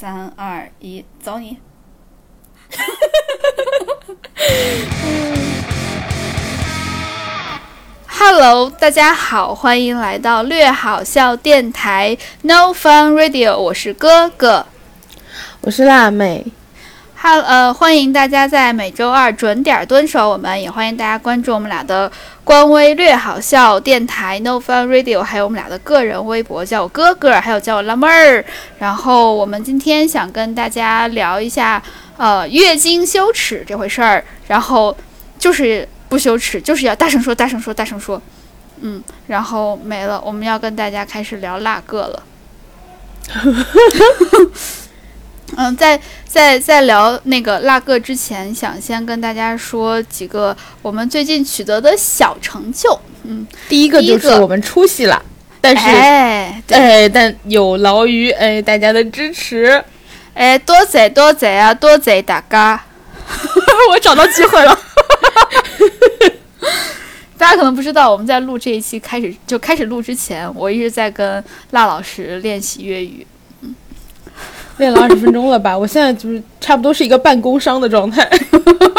三二一，走你！Hello，大家好，欢迎来到略好笑电台 No Fun Radio，我是哥哥。我是辣妹，哈呃，欢迎大家在每周二准点蹲守我们，也欢迎大家关注我们俩的官微“略好笑电台 No Fun Radio”，还有我们俩的个人微博，叫我哥哥，还有叫我辣妹儿。然后我们今天想跟大家聊一下，呃，月经羞耻这回事儿。然后就是不羞耻，就是要大声说，大声说，大声说。嗯，然后没了，我们要跟大家开始聊辣个了。嗯，在在在聊那个辣个之前，想先跟大家说几个我们最近取得的小成就。嗯，第一个就是我们出息了，但是哎，对，哎，但有劳于哎大家的支持，哎，多谢多谢啊，多谢大家！我找到机会了。大家可能不知道，我们在录这一期开始就开始录之前，我一直在跟辣老师练习粤语。练了二十分钟了吧？我现在就是差不多是一个半工伤的状态。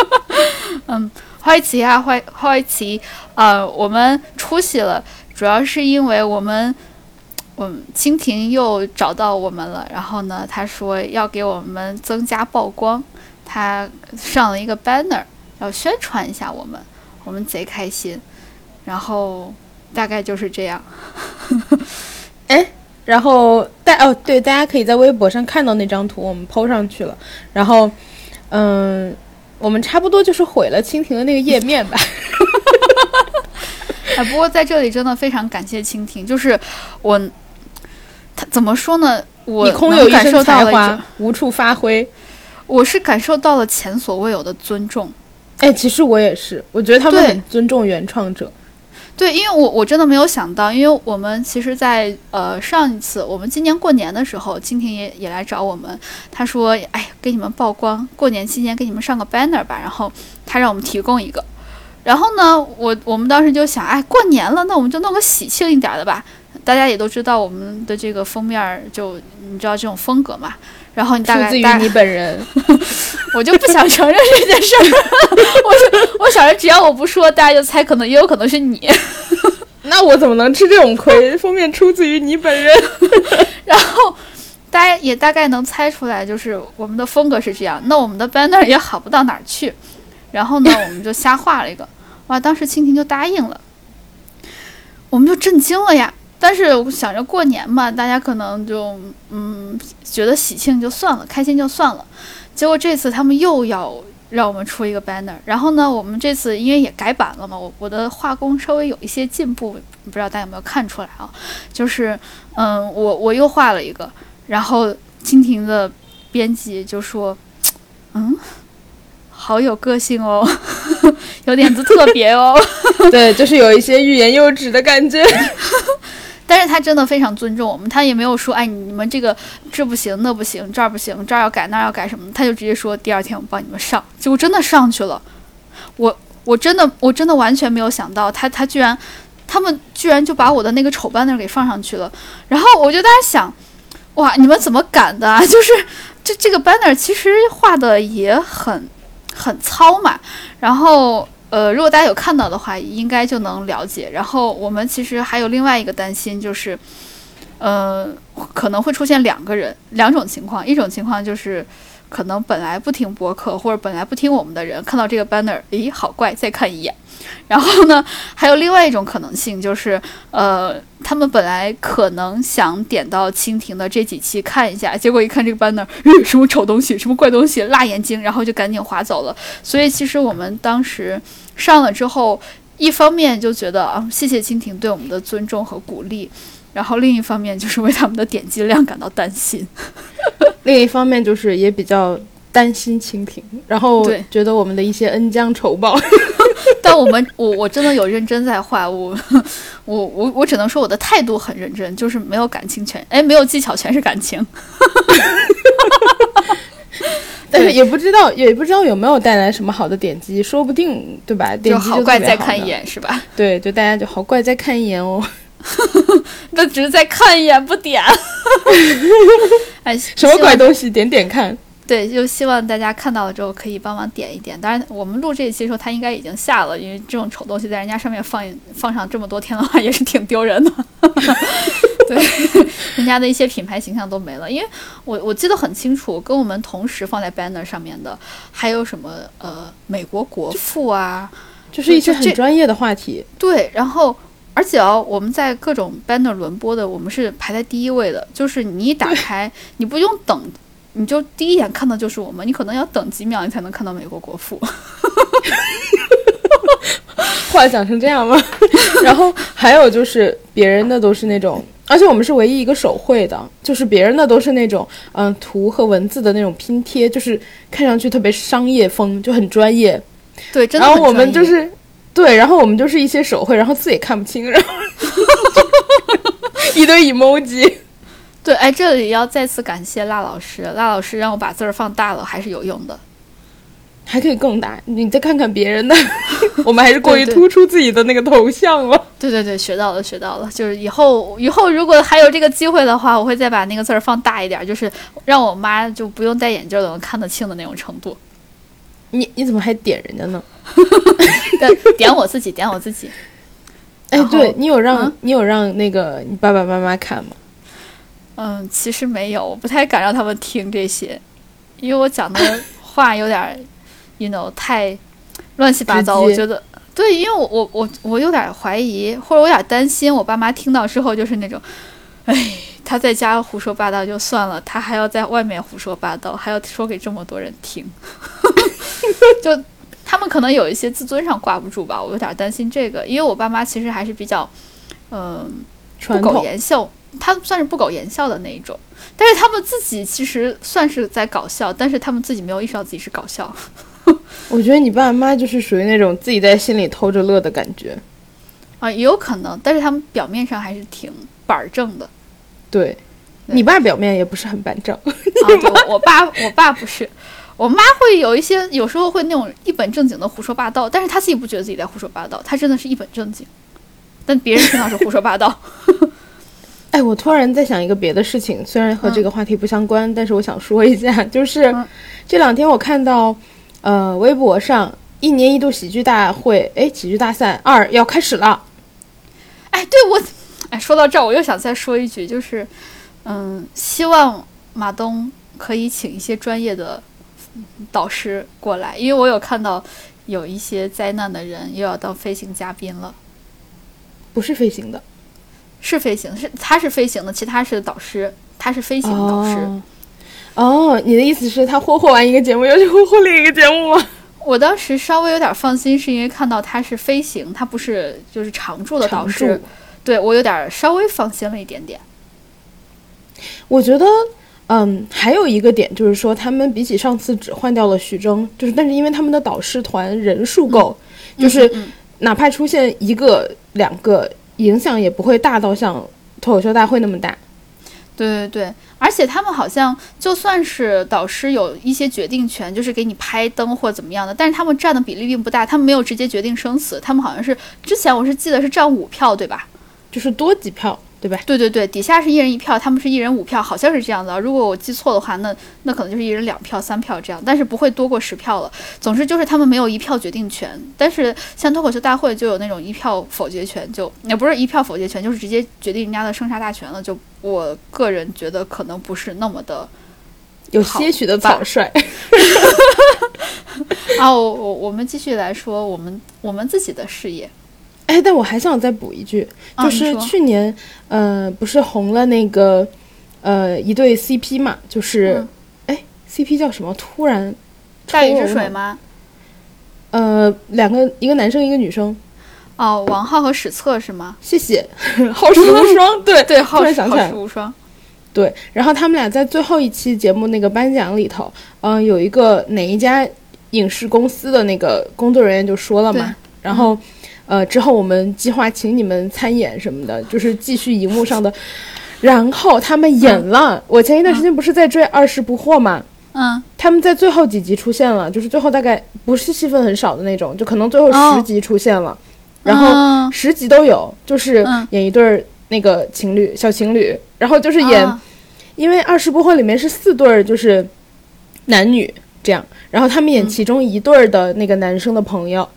嗯开始啊，开开始，呃，我们出息了，主要是因为我们，我们蜻蜓又找到我们了，然后呢，他说要给我们增加曝光，他上了一个 banner，要宣传一下我们，我们贼开心，然后大概就是这样。然后大哦对，大家可以在微博上看到那张图，我们 PO 上去了。然后，嗯，我们差不多就是毁了蜻蜓的那个页面吧。啊，不过在这里真的非常感谢蜻蜓，就是我，他怎么说呢？我你空有一能感受身才华，无处发挥。我是感受到了前所未有的尊重。哎，其实我也是，我觉得他们很尊重原创者。对，因为我我真的没有想到，因为我们其实在，呃上一次我们今年过年的时候，蜻蜓也也来找我们，他说，哎，给你们曝光，过年期间给你们上个 banner 吧，然后他让我们提供一个，然后呢，我我们当时就想，哎，过年了，那我们就弄个喜庆一点的吧。大家也都知道我们的这个封面儿就你知道这种风格嘛，然后你大出自于你本人，我就不想承认这件事儿，我是我想着只要我不说，大家就猜，可能也有可能是你。那我怎么能吃这种亏？封面出自于你本人。然后大家也大概能猜出来，就是我们的风格是这样。那我们的 banner 也好不到哪儿去。然后呢，我们就瞎画了一个，哇！当时蜻蜓就答应了，我们就震惊了呀。但是我想着过年嘛，大家可能就嗯觉得喜庆就算了，开心就算了。结果这次他们又要让我们出一个 banner，然后呢，我们这次因为也改版了嘛，我我的画工稍微有一些进步，不知道大家有没有看出来啊？就是嗯，我我又画了一个，然后蜻蜓的编辑就说，嗯，好有个性哦，有点子特别哦。对，就是有一些欲言又止的感觉。但是他真的非常尊重我们，他也没有说，哎，你们这个这不行，那不行，这儿不行，这儿要改，那儿要改什么，他就直接说，第二天我帮你们上，结果真的上去了。我我真的我真的完全没有想到，他他居然，他们居然就把我的那个丑 banner 给放上去了。然后我就在想，哇，你们怎么敢的啊？就是这这个 banner 其实画的也很很糙嘛，然后。呃，如果大家有看到的话，应该就能了解。然后我们其实还有另外一个担心，就是，呃，可能会出现两个人，两种情况。一种情况就是，可能本来不听播客或者本来不听我们的人，看到这个 banner，咦，好怪，再看一眼。然后呢，还有另外一种可能性，就是，呃，他们本来可能想点到蜻蜓的这几期看一下，结果一看这个 banner，什么丑东西，什么怪东西，辣眼睛，然后就赶紧划走了。所以其实我们当时上了之后，一方面就觉得啊，谢谢蜻蜓对我们的尊重和鼓励，然后另一方面就是为他们的点击量感到担心。另一方面就是也比较担心蜻蜓，然后对觉得我们的一些恩将仇报。但我们我我真的有认真在画，我我我我只能说我的态度很认真，就是没有感情全，哎，没有技巧全是感情。但是也不知道，也不知道有没有带来什么好的点击，说不定对吧？点击就好怪再看一，眼是吧？对，就大家就好怪再看一眼哦。那只是再看一眼不点。哎，什么怪东西？点点看。对，就希望大家看到了之后可以帮忙点一点。当然，我们录这一期的时候，它应该已经下了，因为这种丑东西在人家上面放放上这么多天的话，也是挺丢人的。对，人家的一些品牌形象都没了。因为我我记得很清楚，跟我们同时放在 banner 上面的还有什么呃，美国国父啊，就是一些很专业的话题。对，然后而且哦，我们在各种 banner 轮播的，我们是排在第一位的，就是你一打开，你不用等。你就第一眼看到就是我们，你可能要等几秒，你才能看到美国国父。话讲成这样吗？然后还有就是别人的都是那种，而且我们是唯一一个手绘的，就是别人的都是那种嗯图和文字的那种拼贴，就是看上去特别商业风，就很专业。对，真的。然后我们就是对，然后我们就是一些手绘，然后字也看不清，然后 一堆 emoji。对，哎，这里要再次感谢辣老师，辣老师让我把字儿放大了，还是有用的，还可以更大。你再看看别人的，我们还是过于突出自己的那个头像了。对对对，学到了，学到了。就是以后以后如果还有这个机会的话，我会再把那个字儿放大一点，就是让我妈就不用戴眼镜都能看得清的那种程度。你你怎么还点人家呢？点我自己，点我自己。哎，对你有让你有让那个你爸爸妈妈看吗？嗯，其实没有，我不太敢让他们听这些，因为我讲的话有点，you know，太乱七八糟。我觉得，对，因为我我我我有点怀疑，或者我有点担心，我爸妈听到之后就是那种，哎，他在家胡说八道就算了，他还要在外面胡说八道，还要说给这么多人听，就他们可能有一些自尊上挂不住吧，我有点担心这个，因为我爸妈其实还是比较，嗯，不苟言笑。他算是不苟言笑的那一种，但是他们自己其实算是在搞笑，但是他们自己没有意识到自己是搞笑。我觉得你爸妈就是属于那种自己在心里偷着乐的感觉啊，也有可能，但是他们表面上还是挺板正的。对，你爸表面也不是很板正。啊，我爸，我爸不是，我妈会有一些，有时候会那种一本正经的胡说八道，但是他自己不觉得自己在胡说八道，他真的是一本正经，但别人听到是胡说八道。哎，我突然在想一个别的事情，虽然和这个话题不相关，但是我想说一下，就是这两天我看到，呃，微博上一年一度喜剧大会，哎，喜剧大赛二要开始了。哎，对我，哎，说到这儿，我又想再说一句，就是，嗯，希望马东可以请一些专业的导师过来，因为我有看到有一些灾难的人又要当飞行嘉宾了，不是飞行的。是飞行，是他是飞行的，其他是导师，他是飞行导师。哦，你的意思是，他霍霍完一个节目，又去霍霍另一个节目吗？我当时稍微有点放心，是因为看到他是飞行，他不是就是常驻的导师，对我有点稍微放心了一点点。我觉得，嗯，还有一个点就是说，他们比起上次只换掉了徐峥，就是但是因为他们的导师团人数够，就是哪怕出现一个两个。影响也不会大到像脱口秀大会那么大，对对对，而且他们好像就算是导师有一些决定权，就是给你拍灯或怎么样的，但是他们占的比例并不大，他们没有直接决定生死，他们好像是之前我是记得是占五票，对吧？就是多几票。对吧？对对对，底下是一人一票，他们是一人五票，好像是这样的。如果我记错的话，那那可能就是一人两票、三票这样，但是不会多过十票了。总之就是他们没有一票决定权，但是像脱口秀大会就有那种一票否决权，就也不是一票否决权，就是直接决定人家的生杀大权了。就我个人觉得可能不是那么的有些许的草率。啊，我我我们继续来说我们我们自己的事业。哎，但我还想再补一句，就是去年，呃，不是红了那个，呃，一对 CP 嘛，就是，哎，CP 叫什么？突然，大禹治水吗？呃，两个，一个男生，一个女生。哦，王浩和史策是吗？谢谢，好事无双。对 对，突然想起来，好事无双。对，然后他们俩在最后一期节目那个颁奖里头，嗯，有一个哪一家影视公司的那个工作人员就说了嘛，然后。呃，之后我们计划请你们参演什么的，就是继续荧幕上的。然后他们演了。我前一段时间不是在追《二十不惑》吗？嗯。他们在最后几集出现了，就是最后大概不是戏份很少的那种，就可能最后十集出现了。然后嗯十集都有，就是嗯演一对儿那个情侣小情侣，然后就是演，啊因为《二十不惑》里面是四对儿，就是男女这样，然后他们演嗯其中一对儿的那个男生的朋友，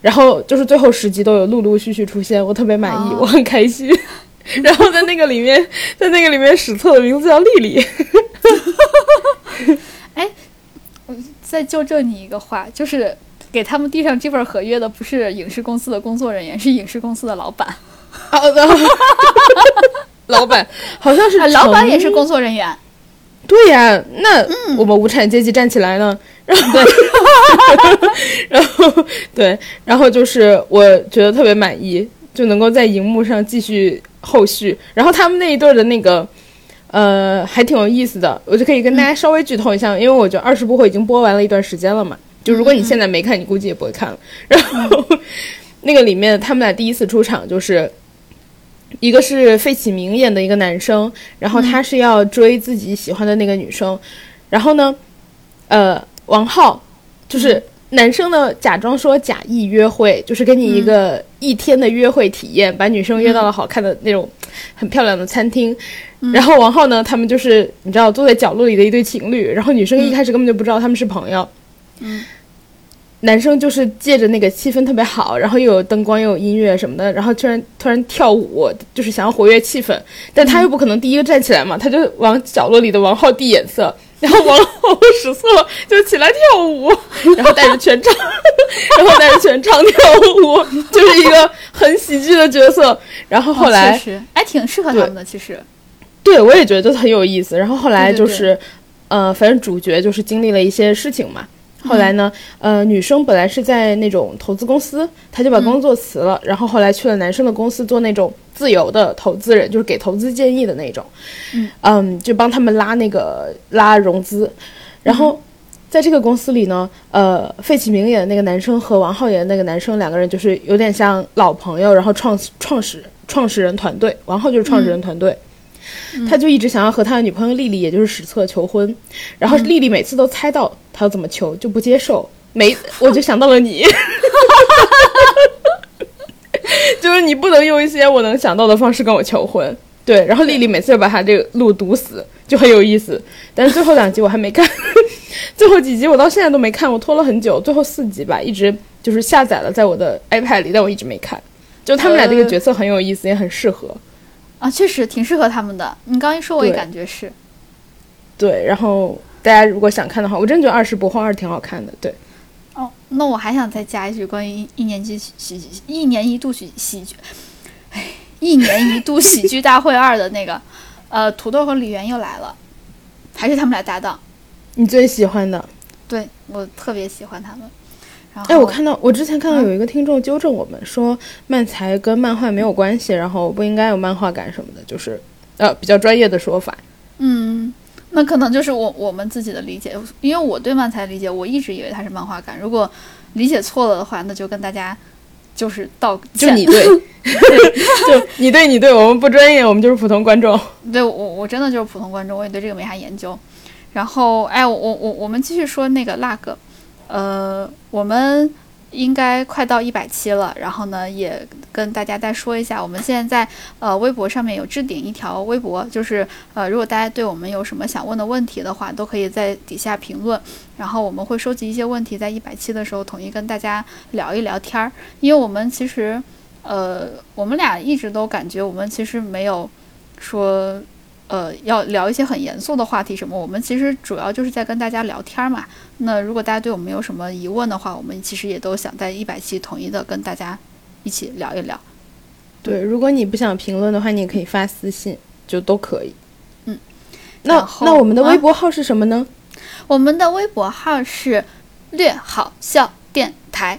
然后就是最后十集都有陆陆续续出现，我特别满意，哦我很开心。然后在那个里面，在那个里面，史册的名字叫丽丽。哎再纠正你一个话，就是给他们递上这份合约的不是影视公司的工作人员，是影视公司的老板。好的，老板好像是啊，老板程也是工作人员。对呀，那嗯我们无产阶级站起来呢？然后，然后对，然后就是我觉得特别满意，就能够在荧幕上继续后续。然后他们那一对儿的那个，呃，还挺有意思的，我就可以跟大家稍微剧透一下，因为我觉得二十部会已经播完了一段时间了嘛。就如果你现在没看，你估计也不会看了。然后那个里面他们俩第一次出场就是。一个是费启鸣演的一个男生，然后他是要追自己喜欢的那个女生，然后呢，呃，王浩就是男生呢，假装说假意约会，就是给你一个一天的约会体验，把女生约到了好看的那种很漂亮的餐厅，然后王浩呢，他们就是你知道坐在角落里的一对情侣，然后女生一开始根本就不知道他们是朋友，嗯。男生就是借着那个气氛特别好，然后又有灯光又有音乐什么的，然后突然突然跳舞，就是想要活跃气氛，但他又不可能第一个站起来嘛，他就往角落里的王浩递眼色，然后王浩和史册就起来跳舞，然后带着全场，然后带着全场跳舞，就是一个很喜剧的角色。然后后来，哦、确实，哎，挺适合他们的，其实。对我也觉得很有意思。然后后来就是，对对对呃，反正主角就是经历了一些事情嘛。后来呢，呃，女生本来是在那种投资公司，她就把工作辞了，然后后来去了男生的公司做那种自由的投资人，就是给投资建议的那种，嗯。就帮他们拉那个拉融资，然后。在这个公司里呢，呃，费启鸣演的那个男生和王浩演的那个男生两个人就是有点像老朋友，然后创创始创始人团队，王浩就是创始人团队，他就一直想要和他的女朋友丽丽，也就是史册求婚，然后丽丽每次都猜到他要怎么求，就不接受。没，我就想到了你，就是你不能用一些我能想到的方式跟我求婚。对，然后丽丽每次就把他这个路堵死，就很有意思。但是最后两集我还没看，最后几集我到现在都没看，我拖了很久，最后四集吧，一直就是下载了在我的 iPad 里，但我一直没看。就他们俩这个角色很有意思，也很适合。啊，确实挺适合他们的。你刚一说，我也感觉是。对，然后大家如果想看的话，我真觉得《二十不惑二》挺好看的。对，哦，那我还想再加一句关于一一年级喜喜一年一度喜喜剧，哎，一年一度喜剧大会二的那个，呃，土豆和李媛又来了，还是他们俩搭档。你最喜欢的？对我特别喜欢他们。然后，哎，我看到我之前看到嗯有一个听众纠正我们说，漫才跟漫画没有关系，然后不应该有漫画感什么的，就是呃比较专业的说法。嗯，那可能就是我我们自己的理解，因为我对漫才理解，我一直以为它是漫画感。如果理解错了的话，那就跟大家就是道歉。就你对，就你对你对，我们不专业，我们就是普通观众。对我我真的就是普通观众，我也对这个没啥研究。然后，哎，我我我我们继续说那个那个，呃，我们应该快到一百期了。然后呢，也跟大家再说一下，我们现在在呃微博上面有置顶一条微博，就是呃，如果大家对我们有什么想问的问题的话，都可以在底下评论，然后我们会收集一些问题，在一百期的时候统一跟大家聊一聊天儿。因为我们其实，呃，我们俩一直都感觉我们其实没有说。呃，要聊一些很严肃的话题什么，我们其实主要就是在跟大家聊天嘛。那如果大家对我们有什么疑问的话，我们其实也都想在一百期统一的跟大家一起聊一聊。对，如果你不想评论的话，你也可以发私信，就都可以。嗯，那那我们的啊微博号是什么呢？我们的微博号是略好笑电台，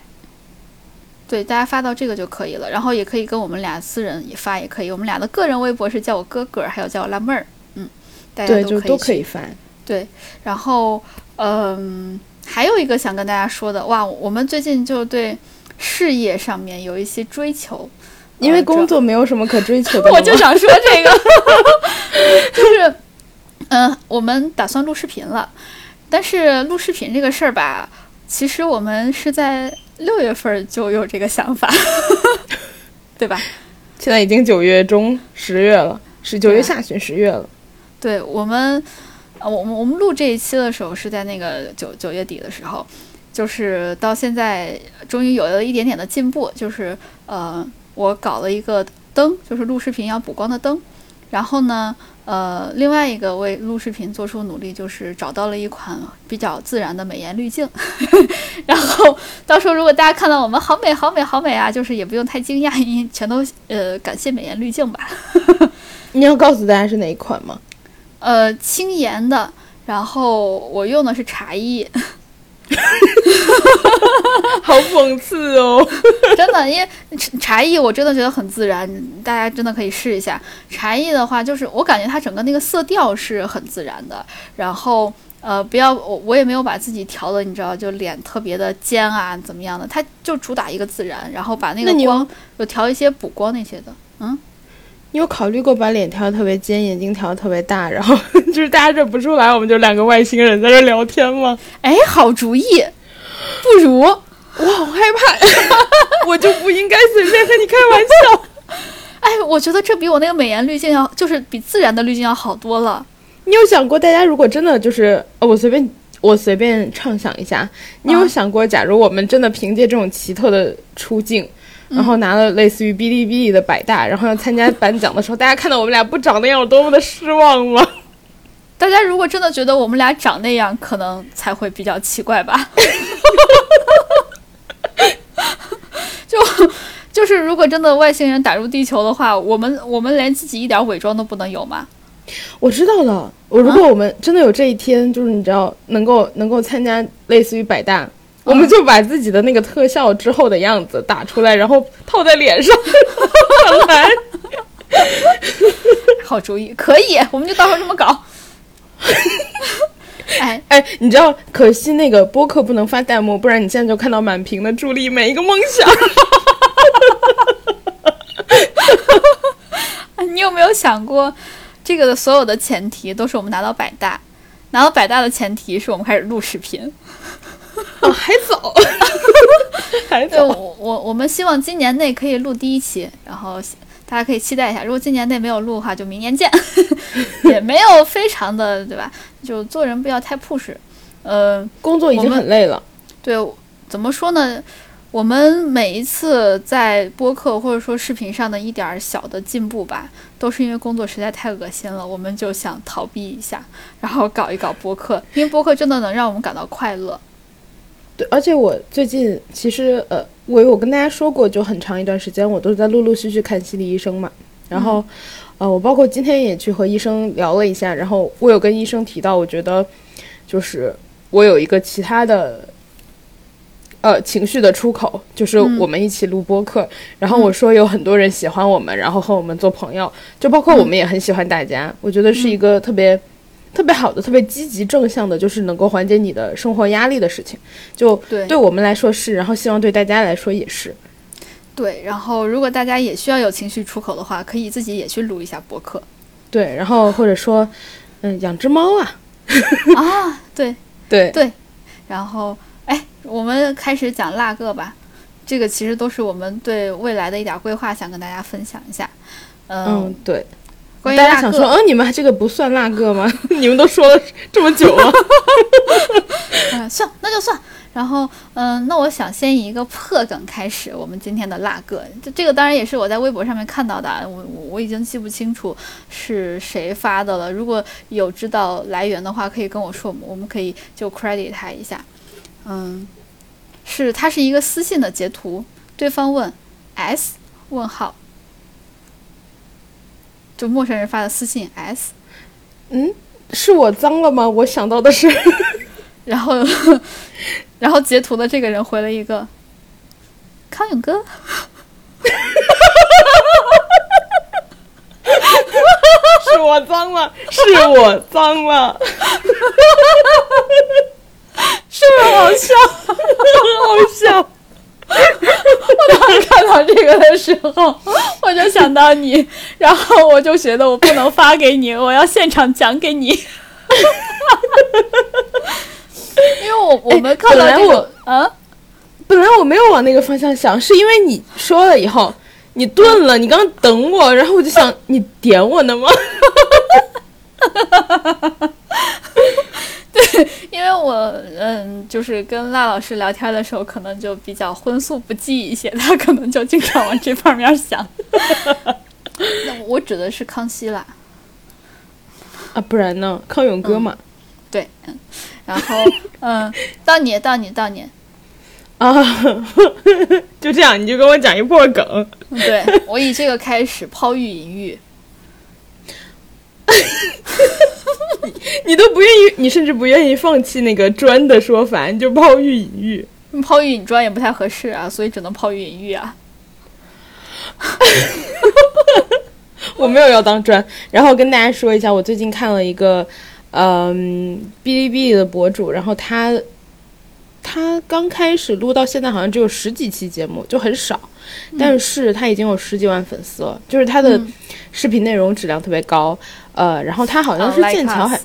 对，大家发到这个就可以了。然后也可以跟我们俩私人也发，也可以。我们俩的个人微博是叫我哥哥，还有叫我辣妹儿，嗯，大家对，都就都可以发。对，然后嗯，还有一个想跟大家说的，哇，我们最近就对事业上面有一些追求，因为工作没有什么可追求的 我就想说这个，就是，嗯、我们打算录视频了，但是录视频这个事儿吧，其实我们是在六月份就有这个想法，对吧？现在已经九月中十月了，是九月下旬十月了。对我们，呃，我们我们录这一期的时候是在那个九九月底的时候，就是到现在终于有了一点点的进步，就是呃，我搞了一个灯，就是录视频要补光的灯，然后呢。呃，另外一个为录视频做出努力，就是找到了一款比较自然的美颜滤镜。然后到时候如果大家看到我们好美好美好美啊，就是也不用太惊讶，因为全都呃感谢美颜滤镜吧。你要告诉大家是哪一款吗？呃，轻颜的，然后我用的是茶艺。好讽刺哦！真的，因为茶艺我真的觉得很自然，大家真的可以试一下。茶艺的话，就是我感觉它整个那个色调是很自然的。然后，呃，不要我我也没有把自己调的，你知道，就脸特别的尖啊，怎么样的？它就主打一个自然，然后把那个光有调一些补光那些的。嗯，你有考虑过把脸调的特别尖，眼睛调的特别大，然后 就是大家认不出来，我们就两个外星人在这聊天吗？哎，好主意。不如，我好害怕，我就不应该随便和你开玩笑。哎，我觉得这比我那个美颜滤镜要，就是比自然的滤镜要好多了。你有想过，大家如果真的就是，呃，我随便我随便畅想一下，你有想过，假如我们真的凭借这种奇特的出镜，然后拿了类似于哔哩哔哩的百大，然后要参加颁奖的时候，大家看到我们俩不长那样，有多么的失望吗？大家如果真的觉得我们俩长那样，可能才会比较奇怪吧。就就是如果真的外星人打入地球的话，我们我们连自己一点伪装都不能有吗？我知道了，我如果我们真的有这一天，就是你知道能够能够参加类似于百大，我们就把自己的那个特效之后的样子打出来，然后套在脸上。来，好主意，可以，我们就到时候这么搞。哎哎，你知道，可惜那个播客不能发弹幕，不然你现在就看到满屏的助力每一个梦想。你有没有想过，这个的所有的前提都是我们拿到百大，拿到百大的前提是我们开始录视频。哦，还早，还早。我我我们希望今年内可以录第一期，然后。大家可以期待一下，如果今年内没有录的话，就明年见。也没有非常的，对吧？就做人不要太 push。呃，工作已经很累了。对，怎么说呢？我们每一次在播客或者说视频上的一点小的进步吧，都是因为工作实在太恶心了，我们就想逃避一下，然后搞一搞播客，因为播客真的能让我们感到快乐。对，而且我最近其实呃。我我跟大家说过，就很长一段时间，我都是在陆陆续续看心理医生嘛。然后，呃，我包括今天也去和医生聊了一下。然后我有跟医生提到，我觉得就是我有一个其他的，呃，情绪的出口，就是我们一起录播客。然后我说有很多人喜欢我们，然后和我们做朋友，就包括我们也很喜欢大家。我觉得是一个特别。特别好的、特别积极正向的，就是能够缓解你的生活压力的事情，就对对我们来说是，然后希望对大家来说也是。对，然后如果大家也需要有情绪出口的话，可以自己也去录一下博客。对，然后或者说，嗯，养只猫啊。啊，对对对。然后，哎，我们开始讲那个吧。这个其实都是我们对未来的一点规划，想跟大家分享一下。嗯，对。大家想说，嗯，你们这个不算那个吗？你们都说了这么久了，嗯，算，那就算。然后，嗯，那我想先以一个破梗开始，我们今天的辣个，这这个当然也是我在微博上面看到的，我我已经记不清楚是谁发的了。如果有知道来源的话，可以跟我说，我们可以就 credit 他一下。嗯，是，他是一个私信的截图，对方问 S 问号。就陌生人发的私信 S，嗯，是我脏了吗？我想到的是，然后，然后截图的这个人回了一个康永哥，是我脏了，是我脏了，是不是好笑？好笑。我当时看到这个的时候，我就想到你，然后我就觉得我不能发给你，我要现场讲给你。因为我我们看到这个，啊，本来我没有往那个方向想，是因为你说了以后，你顿了，你刚等我，然后我就想你点我呢吗？对，因为我嗯，就是跟赖老师聊天的时候，可能就比较荤素不忌一些，他可能就经常往这方面想。那我指的是康熙啦。啊，不然呢？康永哥嘛。对，嗯，然后嗯，到你，到你，到你。啊，就这样，你就跟我讲一破梗。对我以这个开始抛玉引玉。你 你都不愿意，你甚至不愿意放弃那个砖的说法，你就抛玉引玉。抛玉引砖也不太合适啊，所以只能抛玉引玉啊。我没有要当砖，然后跟大家说一下，我最近看了一个，嗯，哔哩哔哩的博主，然后他他刚开始录到现在好像只有十几期节目，就很少，但是他已经有十几万粉丝了，就是他的视频内容质量特别高，呃，然后他好像是剑桥还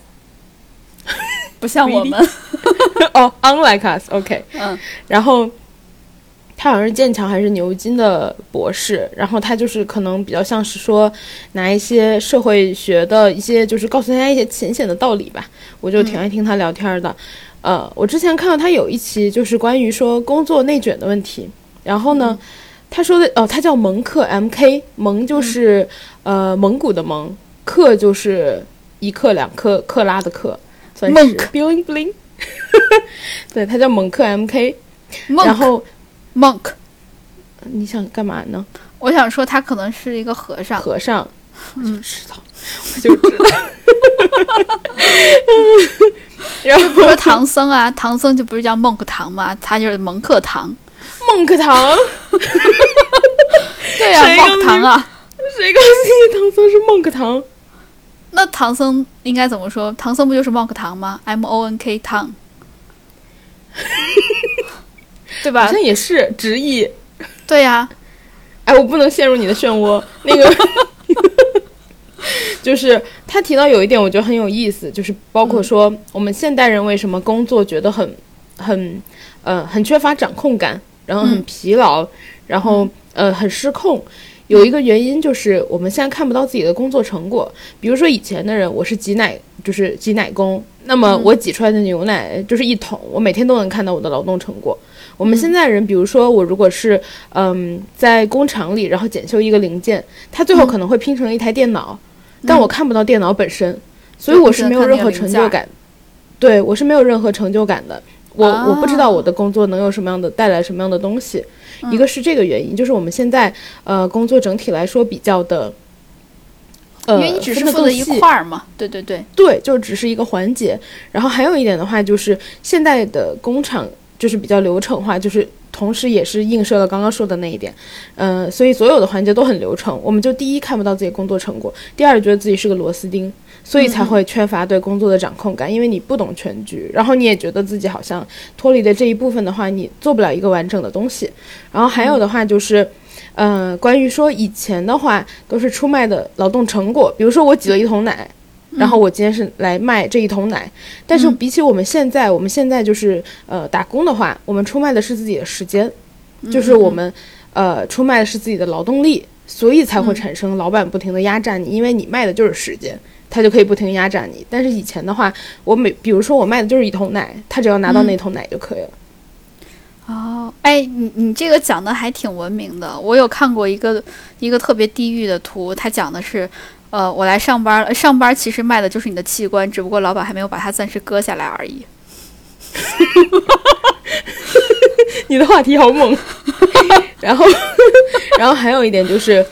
不像我们 哦，unlike us，OK，嗯，然后。他好像是剑桥还是牛津的博士，然后他就是可能比较像是说拿一些社会学的一些，就是告诉大家一些浅显的道理吧。我就挺爱听他聊天的。呃，我之前看到他有一期就是关于说工作内卷的问题，然后呢，他说的哦，他叫蒙克 M K，蒙就是呃蒙古的蒙，克就是一克两克克拉的克，算是 bling bling。对他叫蒙克 M K，然后。Monk，你想干嘛呢？我想说他可能是一个和尚。和尚，嗯，知道，我就知道。然后说唐僧啊，唐僧就不是叫孟克唐吗？他就是蒙克唐。孟克唐。对呀，孟克唐啊。谁告诉你唐僧是孟克唐？那唐僧应该怎么说？唐僧不就是孟克唐吗？M O N K 唐。对吧？好像也是直译。对呀，哎，我不能陷入你的漩涡。那个，就是他提到有一点，我觉得很有意思，就是包括说我们现代人为什么工作觉得很、很、呃，很缺乏掌控感，然后很疲劳，然后呃很失控。有一个原因就是我们现在看不到自己的工作成果。比如说以前的人，我是挤奶，就是挤奶工，那么我挤出来的牛奶就是一桶，我每天都能看到我的劳动成果。我们现在人，比如说我如果是嗯在工厂里，然后检修一个零件，它最后可能会拼成一台电脑，但我看不到电脑本身，所以我是没有任何成就感。对我是没有任何成就感的，我我不知道我的工作能有什么样的带来什么样的东西。一个是这个原因，就是我们现在呃工作整体来说比较的，呃，因为你只是负责一块儿嘛，对对对，对，就只是一个环节。然后还有一点的话，就是现在的工厂。就是比较流程化，就是同时也是映射了刚刚说的那一点，嗯，所以所有的环节都很流程。我们就第一看不到自己工作成果，第二觉得自己是个螺丝钉，所以才会缺乏对工作的掌控感，因为你不懂全局，然后你也觉得自己好像脱离了这一部分的话，你做不了一个完整的东西。然后还有的话就是，嗯，关于说以前的话都是出卖的劳动成果，比如说我挤了一桶奶。然后我今天是来卖这一桶奶，但是比起我们现在，我们现在就是呃打工的话，我们出卖的是自己的时间，就是我们呃出卖的是自己的劳动力，所以才会产生老板不停的压榨你，因为你卖的就是时间，他就可以不停压榨你。但是以前的话，我每比如说我卖的就是一桶奶，他只要拿到那桶奶就可以了。哦，哎，你你这个讲的还挺文明的，我有看过一个一个特别地狱的图，他讲的是。呃，我来上班了。上班其实卖的就是你的器官，只不过老板还没有把它暂时割下来而已。你的话题好猛。然后，然后还有一点就是，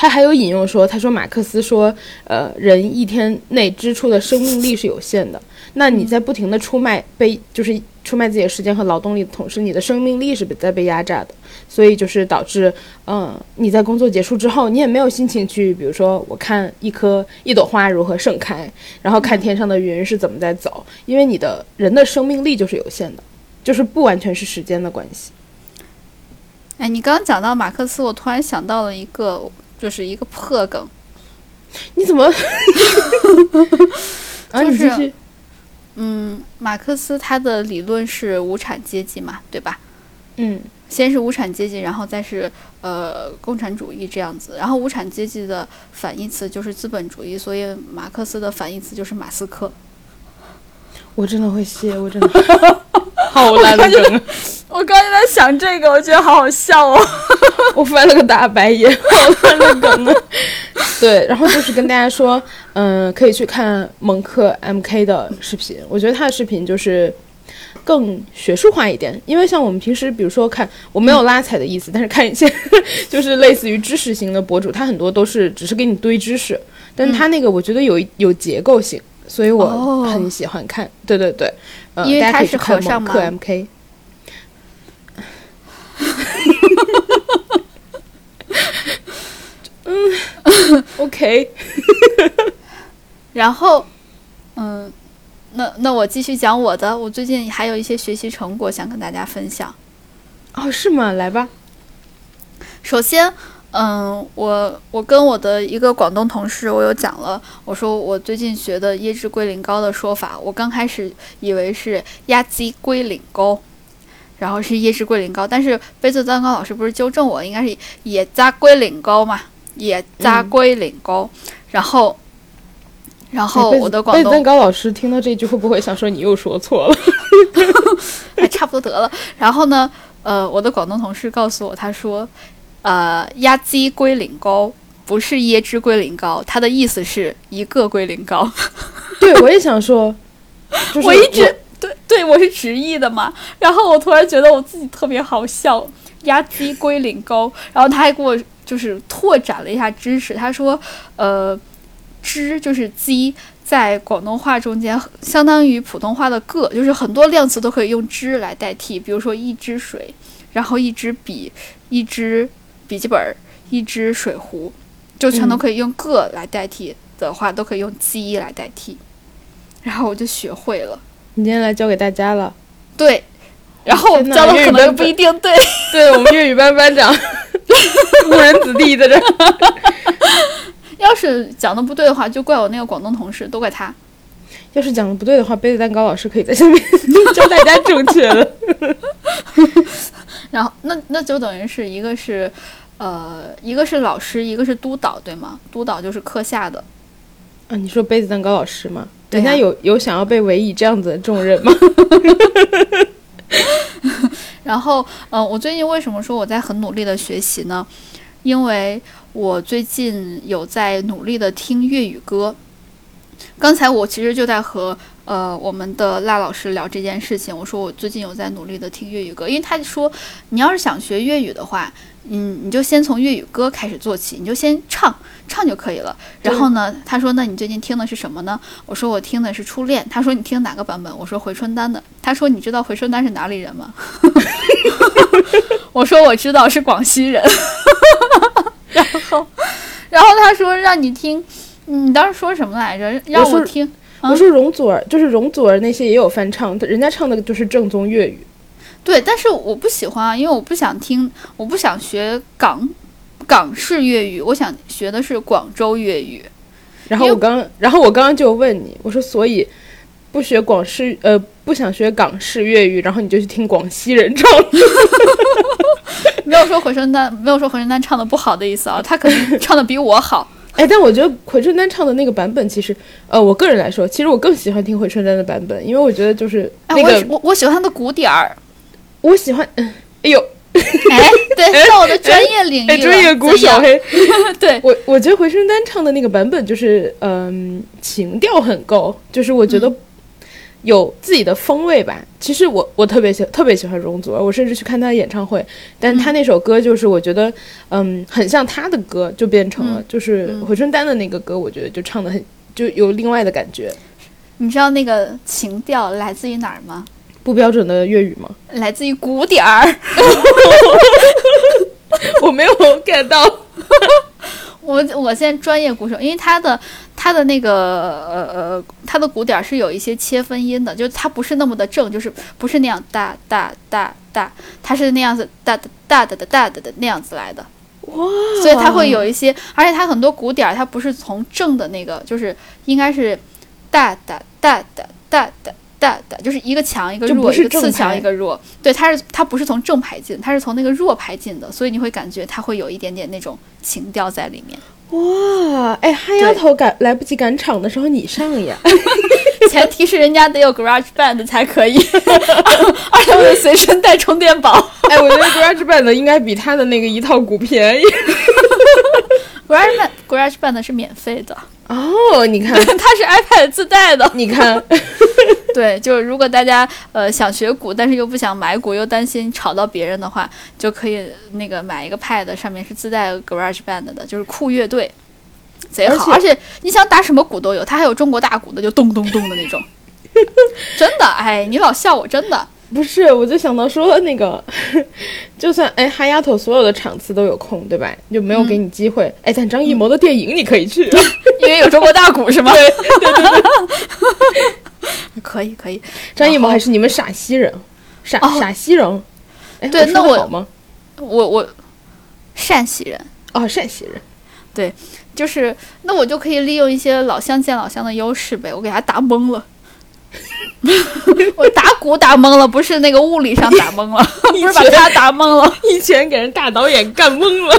他还有引用说，他说马克思说，呃，人一天内支出的生命力是有限的。那你在不停的出卖被，就是出卖自己的时间和劳动力的同时，你的生命力是在被压榨的。所以就是导致，嗯，你在工作结束之后，你也没有心情去，比如说我看一颗一朵花如何盛开，然后看天上的云是怎么在走，因为你的人的生命力就是有限的，就是不完全是时间的关系。哎，你刚刚讲到马克思，我突然想到了一个，就是一个破梗。你怎么？就是，嗯，马克思他的理论是无产阶级嘛，对吧？嗯先是无产阶级，然后再是呃共产主义这样子。然后无产阶级的反义词就是资本主义，所以马克思的反义词就是马斯克。我真的会谢，我真的 好烂的梗啊，我刚才在想这个，我觉得好好笑哦。我翻了个大白眼，好烂的梗啊。对，然后就是跟大家说，嗯、可以去看蒙克 MK 的视频，我觉得他的视频就是。更学术化一点，因为像我们平时，比如说看，我没有拉踩的意思，但是看一些 就是类似于知识型的博主，他很多都是只是给你堆知识，但是他那个我觉得有有结构性，所以我哦很喜欢看。对对对，呃，因为他是和尚蒙克嘛 MK。嗯，OK，然后，嗯，那那我继续讲我的，我最近还有一些学习成果想跟大家分享。哦，是吗？来吧。首先，嗯，我我跟我的一个广东同事，我有讲了，我说我最近学的椰汁龟苓膏的说法，我刚开始以为是鸭鸡龟苓膏，然后是椰汁龟苓膏，但是杯子蛋糕老师不是纠正我，应该是野扎龟苓膏嘛，野扎龟苓膏，然后。然后哎我的广东蛋糕老师听到这句会不会想说你又说错了？还 差不多得了。然后呢，呃，我的广东同事告诉我，他说，呃，鸭鸡龟苓膏不是椰汁龟苓膏，它的意思是一个龟苓膏。对，我也想说，就是我一直对，我是直译的嘛。然后我突然觉得我自己特别好笑，鸭鸡龟苓膏。然后他还给我就是拓展了一下知识，他说，呃，汁就是鸡。在广东话中间，相当于普通话的“个”，就是很多量词都可以用“支”来代替，比如说一支水，然后一支笔，一支笔记本，一支水壶，就全都可以用“个”来代替的话，都可以用“鸡”来代替。然后我就学会了。你今天来教给大家了。对，然后我们教的可能不一定 对。对我们粤语班班长误人子弟在这儿。要是讲的不对的话，就怪我那个广东同事，都怪他。要是讲的不对的话，杯子蛋糕老师可以在下面 教大家正确的。然后那那就等于是一个是，呃，一个是老师，一个是督导，对吗？督导就是课下的。啊，你说杯子蛋糕老师吗？人家有有想要被委以这样子的重任吗？然后，嗯、我最近为什么说我在很努力的学习呢？因为我最近有在努力的听粤语歌。刚才我其实就在和呃我们的赖老师聊这件事情，我说我最近有在努力的听粤语歌，因为他说你要是想学粤语的话，嗯，你就先从粤语歌开始做起，你就先唱唱就可以了。然后呢，他说那你最近听的是什么呢？我说我听的是《初恋》。他说你听哪个版本？我说回春丹的。他说你知道回春丹是哪里人吗？我说我知道是广西人。然后，然后他说让你听，你当时说什么来着？让我说听。我说容祖儿就是容祖儿那些也有翻唱，人家唱的就是正宗粤语。对，但是我不喜欢啊，因为我不想听，我不想学港港式粤语，我想学的是广州粤语。然后我刚，然后我刚刚就问你，我说所以不学广式呃不想学港式粤语，然后你就去听广西人唱。没有说回声丹，没有说回声丹唱的不好的意思啊，他可能唱的比我好。哎，但我觉得回春丹唱的那个版本，其实呃，我个人来说，其实我更喜欢听回春丹的版本，因为我觉得就是哎，那个我我我喜欢他的鼓点儿。我喜欢，嗯，哎呦，哎，对，到我的专业领域专业鼓手嘿。对，我我觉得回春丹唱的那个版本就是，嗯，情调很够，就是我觉得有自己的风味吧。其实我我特别喜特别喜欢容祖儿，我甚至去看她的演唱会，但她那首歌就是我觉得，嗯，很像她的歌，就变成了、嗯就是嗯回春丹的那个歌，我觉得就唱的很就有另外的感觉，你知道那个情调来自于哪儿吗？不标准的粤语吗？来自于鼓点儿。我没有 get 到。我我现在专业鼓手，因为他的他的那个呃呃，它的鼓点儿是有一些切分音的，就是它不是那么的正，就是不是那样哒哒哒哒，它是那样子哒哒哒哒哒哒哒的那样子来的。哇！所以它会有一些，而且它很多鼓点儿它不是从正的那个，就是应该是哒哒哒哒哒哒哒哒就是一个强一个弱，一个次强一个弱。对，它是它不是从正拍进，它是从那个弱拍进的，所以你会感觉它会有一点点那种情调在里面。哇，哎，哈丫头赶来不及赶场的时候你上呀，前提是人家得有 Garage Band 才可以，而且我得随身带充电宝。哎，我觉得 Garage Band 应该比他的那个一套鼓便宜。Garage Band Garage Band 是免费的，哦，你看，它是 iPad 自带的。你看，对，就是如果大家呃想学鼓，但是又不想买鼓，又担心吵到别人的话，就可以那个买一个 Pad，上面是自带 Garage Band 的，就是酷乐队，贼好。而而且你想打什么鼓都有，它还有中国大鼓的，就咚咚咚的那种。真的，哎，你老笑我，真的。不是，我就想到说那个，就算哎哈丫头所有的场次都有空，对吧？就没有给你机会。哎，但张艺谋的电影你可以去。因为有中国大鼓是吗？对对对对，可以可以。张艺谋还是你们陕西人，陕哦陕西人。哎，对那我好吗？我我陕西人，哦，陕西人。对就是那我就可以利用一些老乡见老乡的优势呗，我给他打懵了。我打鼓打懵了，不是那个物理上打懵了，不是把他打懵了。一拳给人大导演干懵了。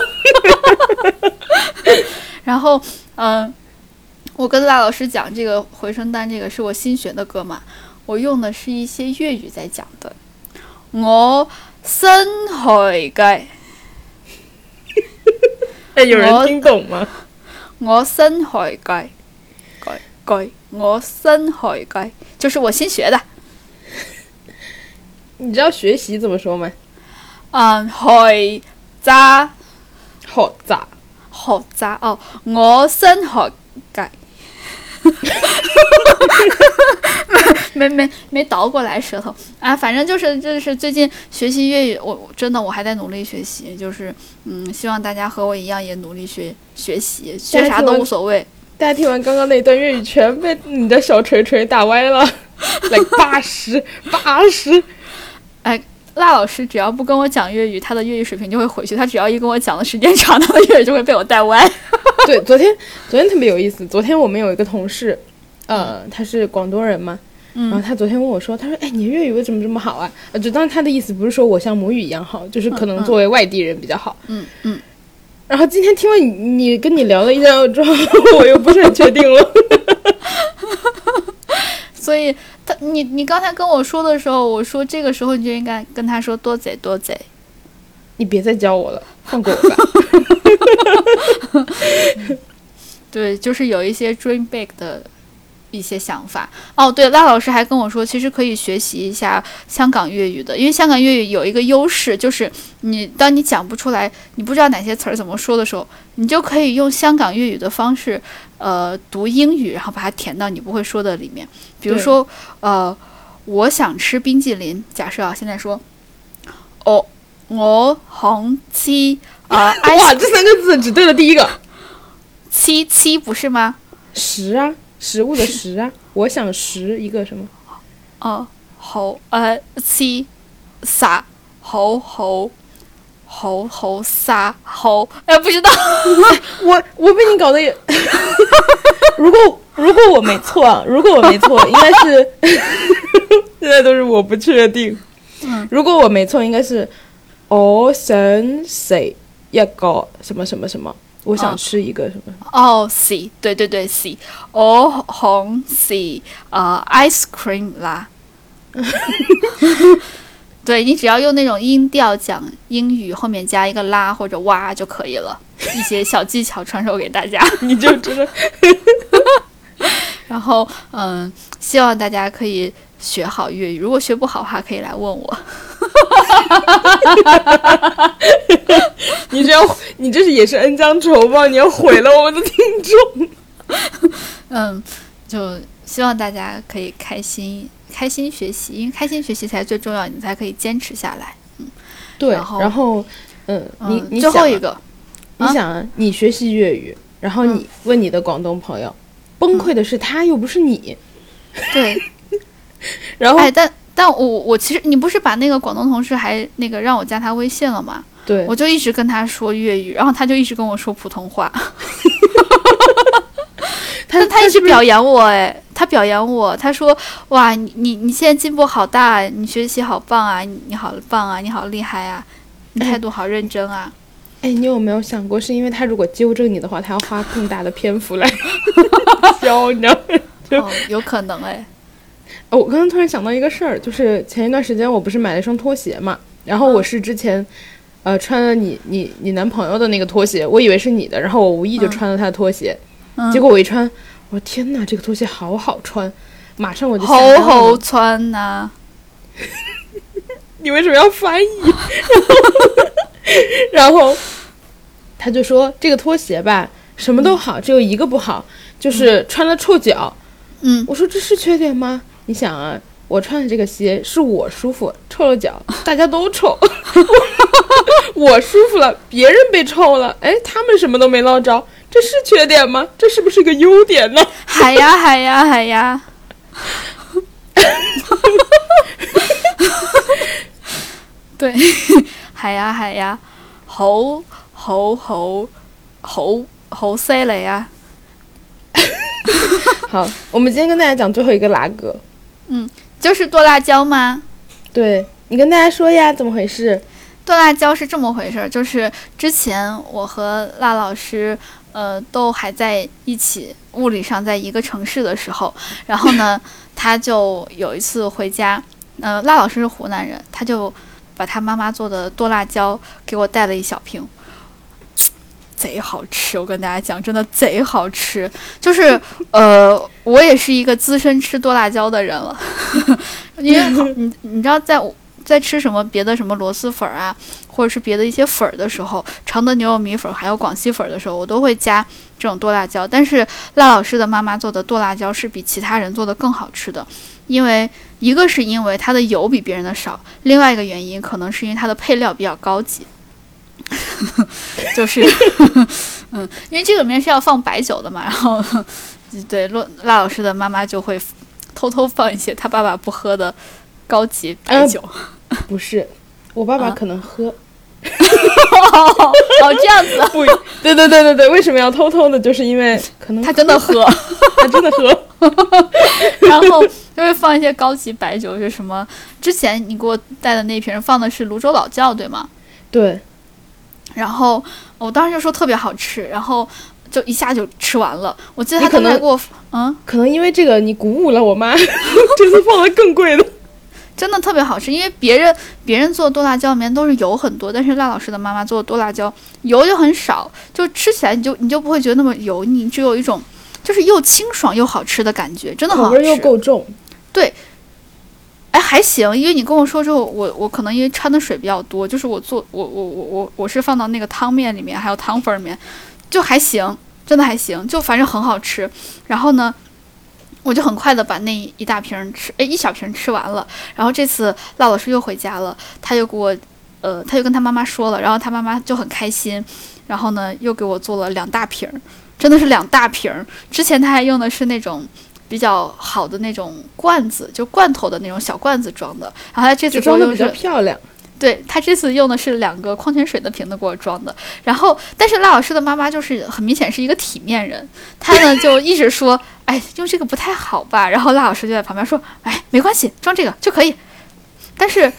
然后，嗯、我跟赖老师讲这个回声丹，这个是我新学的歌嘛，我用的是一些粤语在讲的。我身海街，哎，有人听懂吗？我身海街，街街，我新海街，就是我新学的。你知道学习怎么说吗？嗯，學渣好杂。學渣哦，我新學界。没没没倒过来舌头啊，反正就是就是最近学习粤语，我我真的我还在努力学习，就是嗯，希望大家和我一样也努力学学习，学啥都无所谓。大家听完刚刚那段粤语，全被你的小锤锤打歪了，来八十八十。哎赖老师只要不跟我讲粤语，他的粤语水平就会回去；他只要一跟我讲的时间长，他的粤语就会被我带歪。对，昨天昨天特别有意思。昨天我们有一个同事，呃，他是广东人嘛，然后嗯他昨天问我说，他说，哎，你粤语为什么这么好啊？呃，就当然他的意思不是说我像母语一样好，就是可能作为外地人比较好。嗯嗯，然后今天听了你你跟你聊了一下之后，我又不是很确定了。所以他你你刚才跟我说的时候，我说这个时候你就应该跟他说多贼多贼。你别再教我了，放过我吧。对，就是有一些 dream big 的一些想法。哦，对，赖老师还跟我说，其实可以学习一下香港粤语的，因为香港粤语有一个优势，就是你当你讲不出来，你不知道哪些词儿怎么说的时候，你就可以用香港粤语的方式，呃，读英语，然后把它填到你不会说的里面。比如说，呃，我想吃冰激凌。假设啊，现在说，哦，我红七啊、呃、哇，这三个字只对了第一个七七不是吗？十啊，食物的食啊。我想食一个什么？啊，好，呃，七啥？猴猴，猴猴啥猴？哎，不知道。我我被你搞得也，如果如果我没错啊，如果我没错，应该是现在都是我不确定。嗯，如果我没错，应该是我想食一个什么什么什么，我想哦吃一个什么。哦，，C，，对对对，，C，哦，红 C，呃 ice cream 啦。对你只要用那种音调讲英语，后面加一个啦或者哇就可以了。一些小技巧传授给大家。你就真的然后，嗯，希望大家可以学好粤语。如果学不好的话，可以来问我。你这样，你这是也是恩将仇报，你要毁了我们的听众。嗯，就希望大家可以开心开心学习，因为开心学习才最重要，你才可以坚持下来。嗯对，然后然后，嗯，你最后一个，你想啊，你学习粤语，然后你问你的广东朋友，崩溃的是他，又不是你。对，然后，哎，但但我我其实你不是把那个广东同事还那个让我加他微信了吗？对我，就一直跟他说粤语，然后他就一直跟我说普通话，他他一直表扬我，哎，他他表扬我，他说哇，你你你现在进步好大，你学习好棒啊，你你好棒啊，你好厉害啊，你态度好认真啊。哎，你有没有想过，是因为他如果纠正你的话，他要花更大的篇幅来 教你？哦，有可能哎。哦，我刚刚突然想到一个事儿，就是前一段时间我不是买了一双拖鞋嘛，然后我是之前，呃，穿了你你你男朋友的那个拖鞋，我以为是你的，然后我无意就穿了他的拖鞋，结果我一穿，我说天哪，这个拖鞋好好穿，马上我就好好穿呐。你为什么要翻译？然后他就说这个拖鞋吧，什么都好，只有一个不好，就是穿了臭脚。嗯，我说这是缺点吗？你想啊，我穿的这个鞋是我舒服，臭了脚，大家都臭。我舒服了，别人被臭了，哎，他们什么都没捞着，这是缺点吗？这是不是个优点呢？海呀海呀海呀！对，海呀海呀，好好好好好犀利啊！好，我们今天跟大家讲最后一个拉格。嗯，就是剁辣椒吗？对你跟大家说呀，怎么回事？剁辣椒是这么回事，就是之前我和辣老师，呃，都还在一起，物理上在一个城市的时候，然后呢，他就有一次回家，呃，辣老师是湖南人，他就把他妈妈做的剁辣椒给我带了一小瓶。贼好吃，我跟大家讲，真的贼好吃。就是，呃，我也是一个资深吃剁辣椒的人了，因为 你你知道，在在吃什么别的什么螺蛳粉啊，或者是别的一些粉儿的时候，常德牛肉米粉还有广西粉的时候，我都会加这种剁辣椒。但是赖老师的妈妈做的剁辣椒是比其他人做的更好吃的，因为一个是因为它的油比别人的少，另外一个原因可能是因为它的配料比较高级。就是，嗯，因为这个里面是要放白酒的嘛，然后，对，洛辣老师的妈妈就会偷偷放一些他爸爸不喝的高级白酒。不是，我爸爸可能喝。哦，这样子。不，对对对对对，为什么要偷偷的？就是因为可能他真的喝，他真的喝。然后就会放一些高级白酒，是什么？之前你给我带的那瓶放的是泸州老窖，对吗？对。然后我当时就说特别好吃，然后就一下就吃完了。我记得他可能给我，嗯，可能因为这个你鼓舞了我妈，这次放了更贵的，真的特别好吃。因为别人别人做剁辣椒里面都是油很多，但是赖老师的妈妈做的剁辣椒油就很少，就吃起来你就你就不会觉得那么油腻，只有一种就是又清爽又好吃的感觉，真的好吃。口味又够重，对。哎，还行，因为你跟我说之后，我我可能因为掺的水比较多，就是我做我我我我我是放到那个汤面里面，还有汤粉里面，就还行，真的还行，就反正很好吃。然后呢，我就很快的把那一大瓶吃，哎，一小瓶吃完了。然后这次辣老师又回家了，他又给我，呃，他又跟他妈妈说了，然后他妈妈就很开心，然后呢又给我做了两大瓶，真的是两大瓶。之前他还用的是那种。比较好的那种罐子，就罐头的那种小罐子装的。然后他这次装的比较漂亮。对他这次用的是两个矿泉水的瓶子给我装的。然后，但是赖老师的妈妈就是很明显是一个体面人，她呢就一直说：“ 哎，用这个不太好吧？”然后赖老师就在旁边说：“哎，没关系，装这个就可以。”但是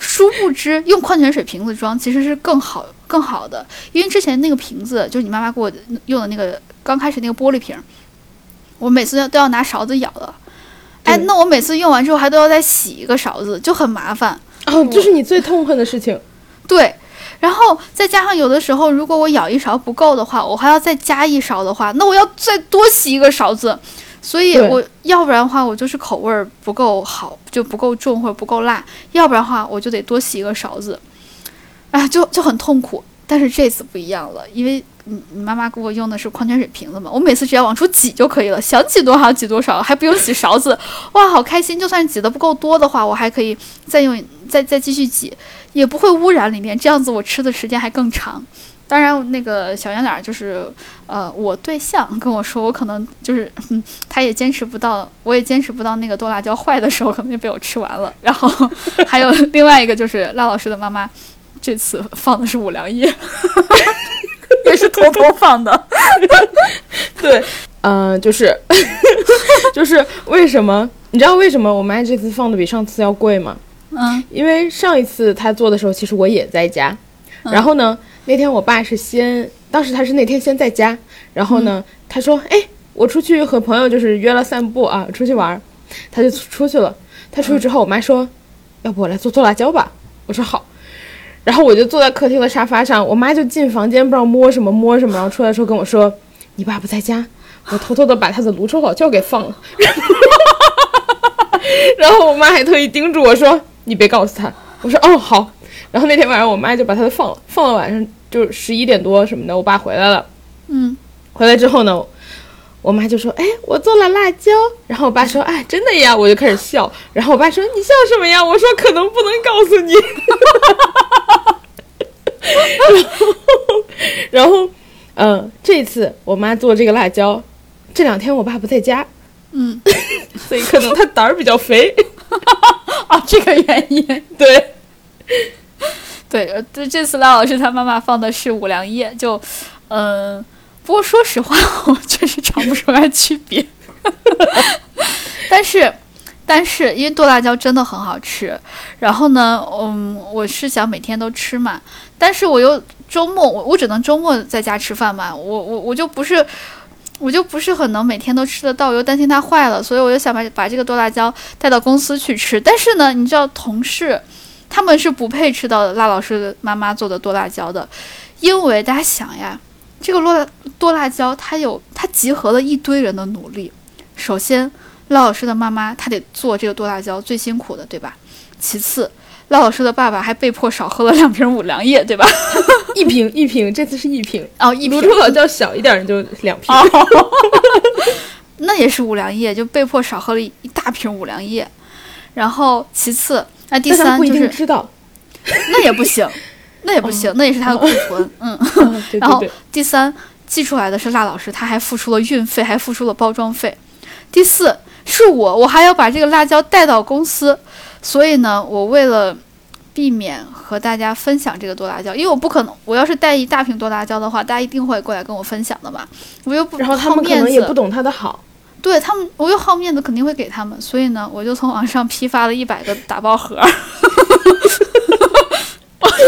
殊不知，用矿泉水瓶子装其实是更好、更好的，因为之前那个瓶子就是你妈妈给我用的那个刚开始那个玻璃瓶。我每次要都要拿勺子舀的，哎，那我每次用完之后还都要再洗一个勺子，就很麻烦。哦，这是你最痛恨的事情。对，然后再加上有的时候，如果我舀一勺不够的话，我还要再加一勺的话，那我要再多洗一个勺子。所以我要不然的话，我就是口味不够好，就不够重或者不够辣；要不然的话，我就得多洗一个勺子。哎，就就很痛苦。但是这次不一样了，因为。你你妈妈给我用的是矿泉水瓶子嘛？我每次只要往出挤就可以了，想挤多少挤多少，还不用洗勺子，哇，好开心！就算挤的不够多的话，我还可以再用，再再继续挤，也不会污染里面，这样子我吃的时间还更长。当然，那个小圆脸就是，呃，我对象跟我说，我可能就是，嗯他也坚持不到，我也坚持不到那个剁辣椒坏的时候，可能就被我吃完了。然后 还有另外一个就是赖老师的妈妈，这次放的是五粮液。也是偷偷放的，对，嗯，就是 就是为什么？你知道为什么我妈这次放的比上次要贵吗？嗯因为上一次她做的时候，其实我也在家。嗯然后呢，那天我爸是先，当时他是那天先在家，然后呢，他说：“哎，我出去和朋友就是约了散步啊，出去玩儿。”他就出去了。他出去之后，我妈说：“要不我来做做辣椒吧？”我说好。然后我就坐在客厅的沙发上，我妈就进房间不知道摸什么摸什么，然后出来的时候跟我说：“你爸不在家。”我偷偷的把他的泸州老窖给放了。然后我妈还特意叮嘱我说：“你别告诉他。”我说：“哦，好。”然后那天晚上我妈就把他的放了，放了晚上就十一点多什么的，我爸回来了。嗯，回来之后呢，我妈就说：“哎，我做了辣椒。”然后我爸说：“哎，真的呀！”我就开始笑。然后我爸说：“你笑什么呀？”我说：“可能不能告诉你。然后”然后，嗯、这次我妈做这个辣椒，这两天我爸不在家，嗯，所以可能他胆儿比较肥。啊，这个原因。对，对，呃这这次赖老师他妈妈放的是五粮液，就，嗯、不过说实话，我确实尝不出来区别。但是，但是因为剁辣椒真的很好吃，然后呢，嗯，我是想每天都吃嘛，但是我又周末我我只能周末在家吃饭嘛，我我我就不是。我就不是很能每天都吃得到，我又担心它坏了，所以我就想把把这个剁辣椒带到公司去吃。但是呢，你知道同事他们是不配吃到辣老师妈妈做的剁辣椒的，因为大家想呀，这个落辣剁辣椒它有它集合了一堆人的努力。首先，辣老师的妈妈她得做这个剁辣椒最辛苦的，对吧？其次，辣老师的爸爸还被迫少喝了两瓶五粮液，对吧？一瓶一瓶，这次是一瓶。哦，一瓶泸州老窖小一点就两瓶。那也是五粮液，就被迫少喝了一一大瓶五粮液。然后其次，那第三就是定知道。那也不行，那也不行，那也是他的库存，嗯。然后第三，寄出来的是辣老师，他还付出了运费，还付出了包装费。第四是我，我还要把这个辣椒带到公司，所以呢，我为了避免和大家分享这个剁辣椒，因为我不可能，我要是带一大瓶剁辣椒的话，大家一定会过来跟我分享的嘛，我又不然后他们可能也不子，懂它的好。对他们，我又好面子，肯定会给他们，所以呢，我就从网上批发了一百个打包盒。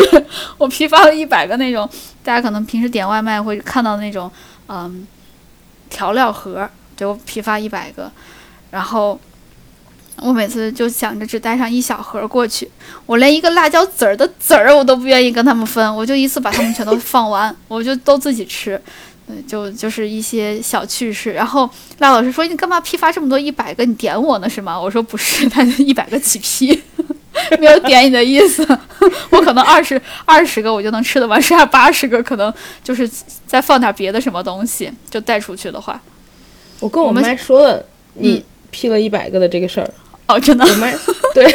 我批发了一百个那种，大家可能平时点外卖会看到的那种，嗯，调料盒，对我批发一百个，然后我每次就想着只带上一小盒过去，我连一个辣椒籽儿的籽儿我都不愿意跟他们分，我就一次把它们全都放完，我就都自己吃。对，就就是一些小趣事。然后赖老师说：“你干嘛批发这么多一百个？你点我呢是吗？”我说：“不是，他一百个起批，没有点你的意思。我可能二十二十个我就能吃得完，剩下八十个可能就是再放点别的什么东西，就带出去的话。我跟我妈说了你嗯批了一百个的这个事儿，哦，真的，我妈对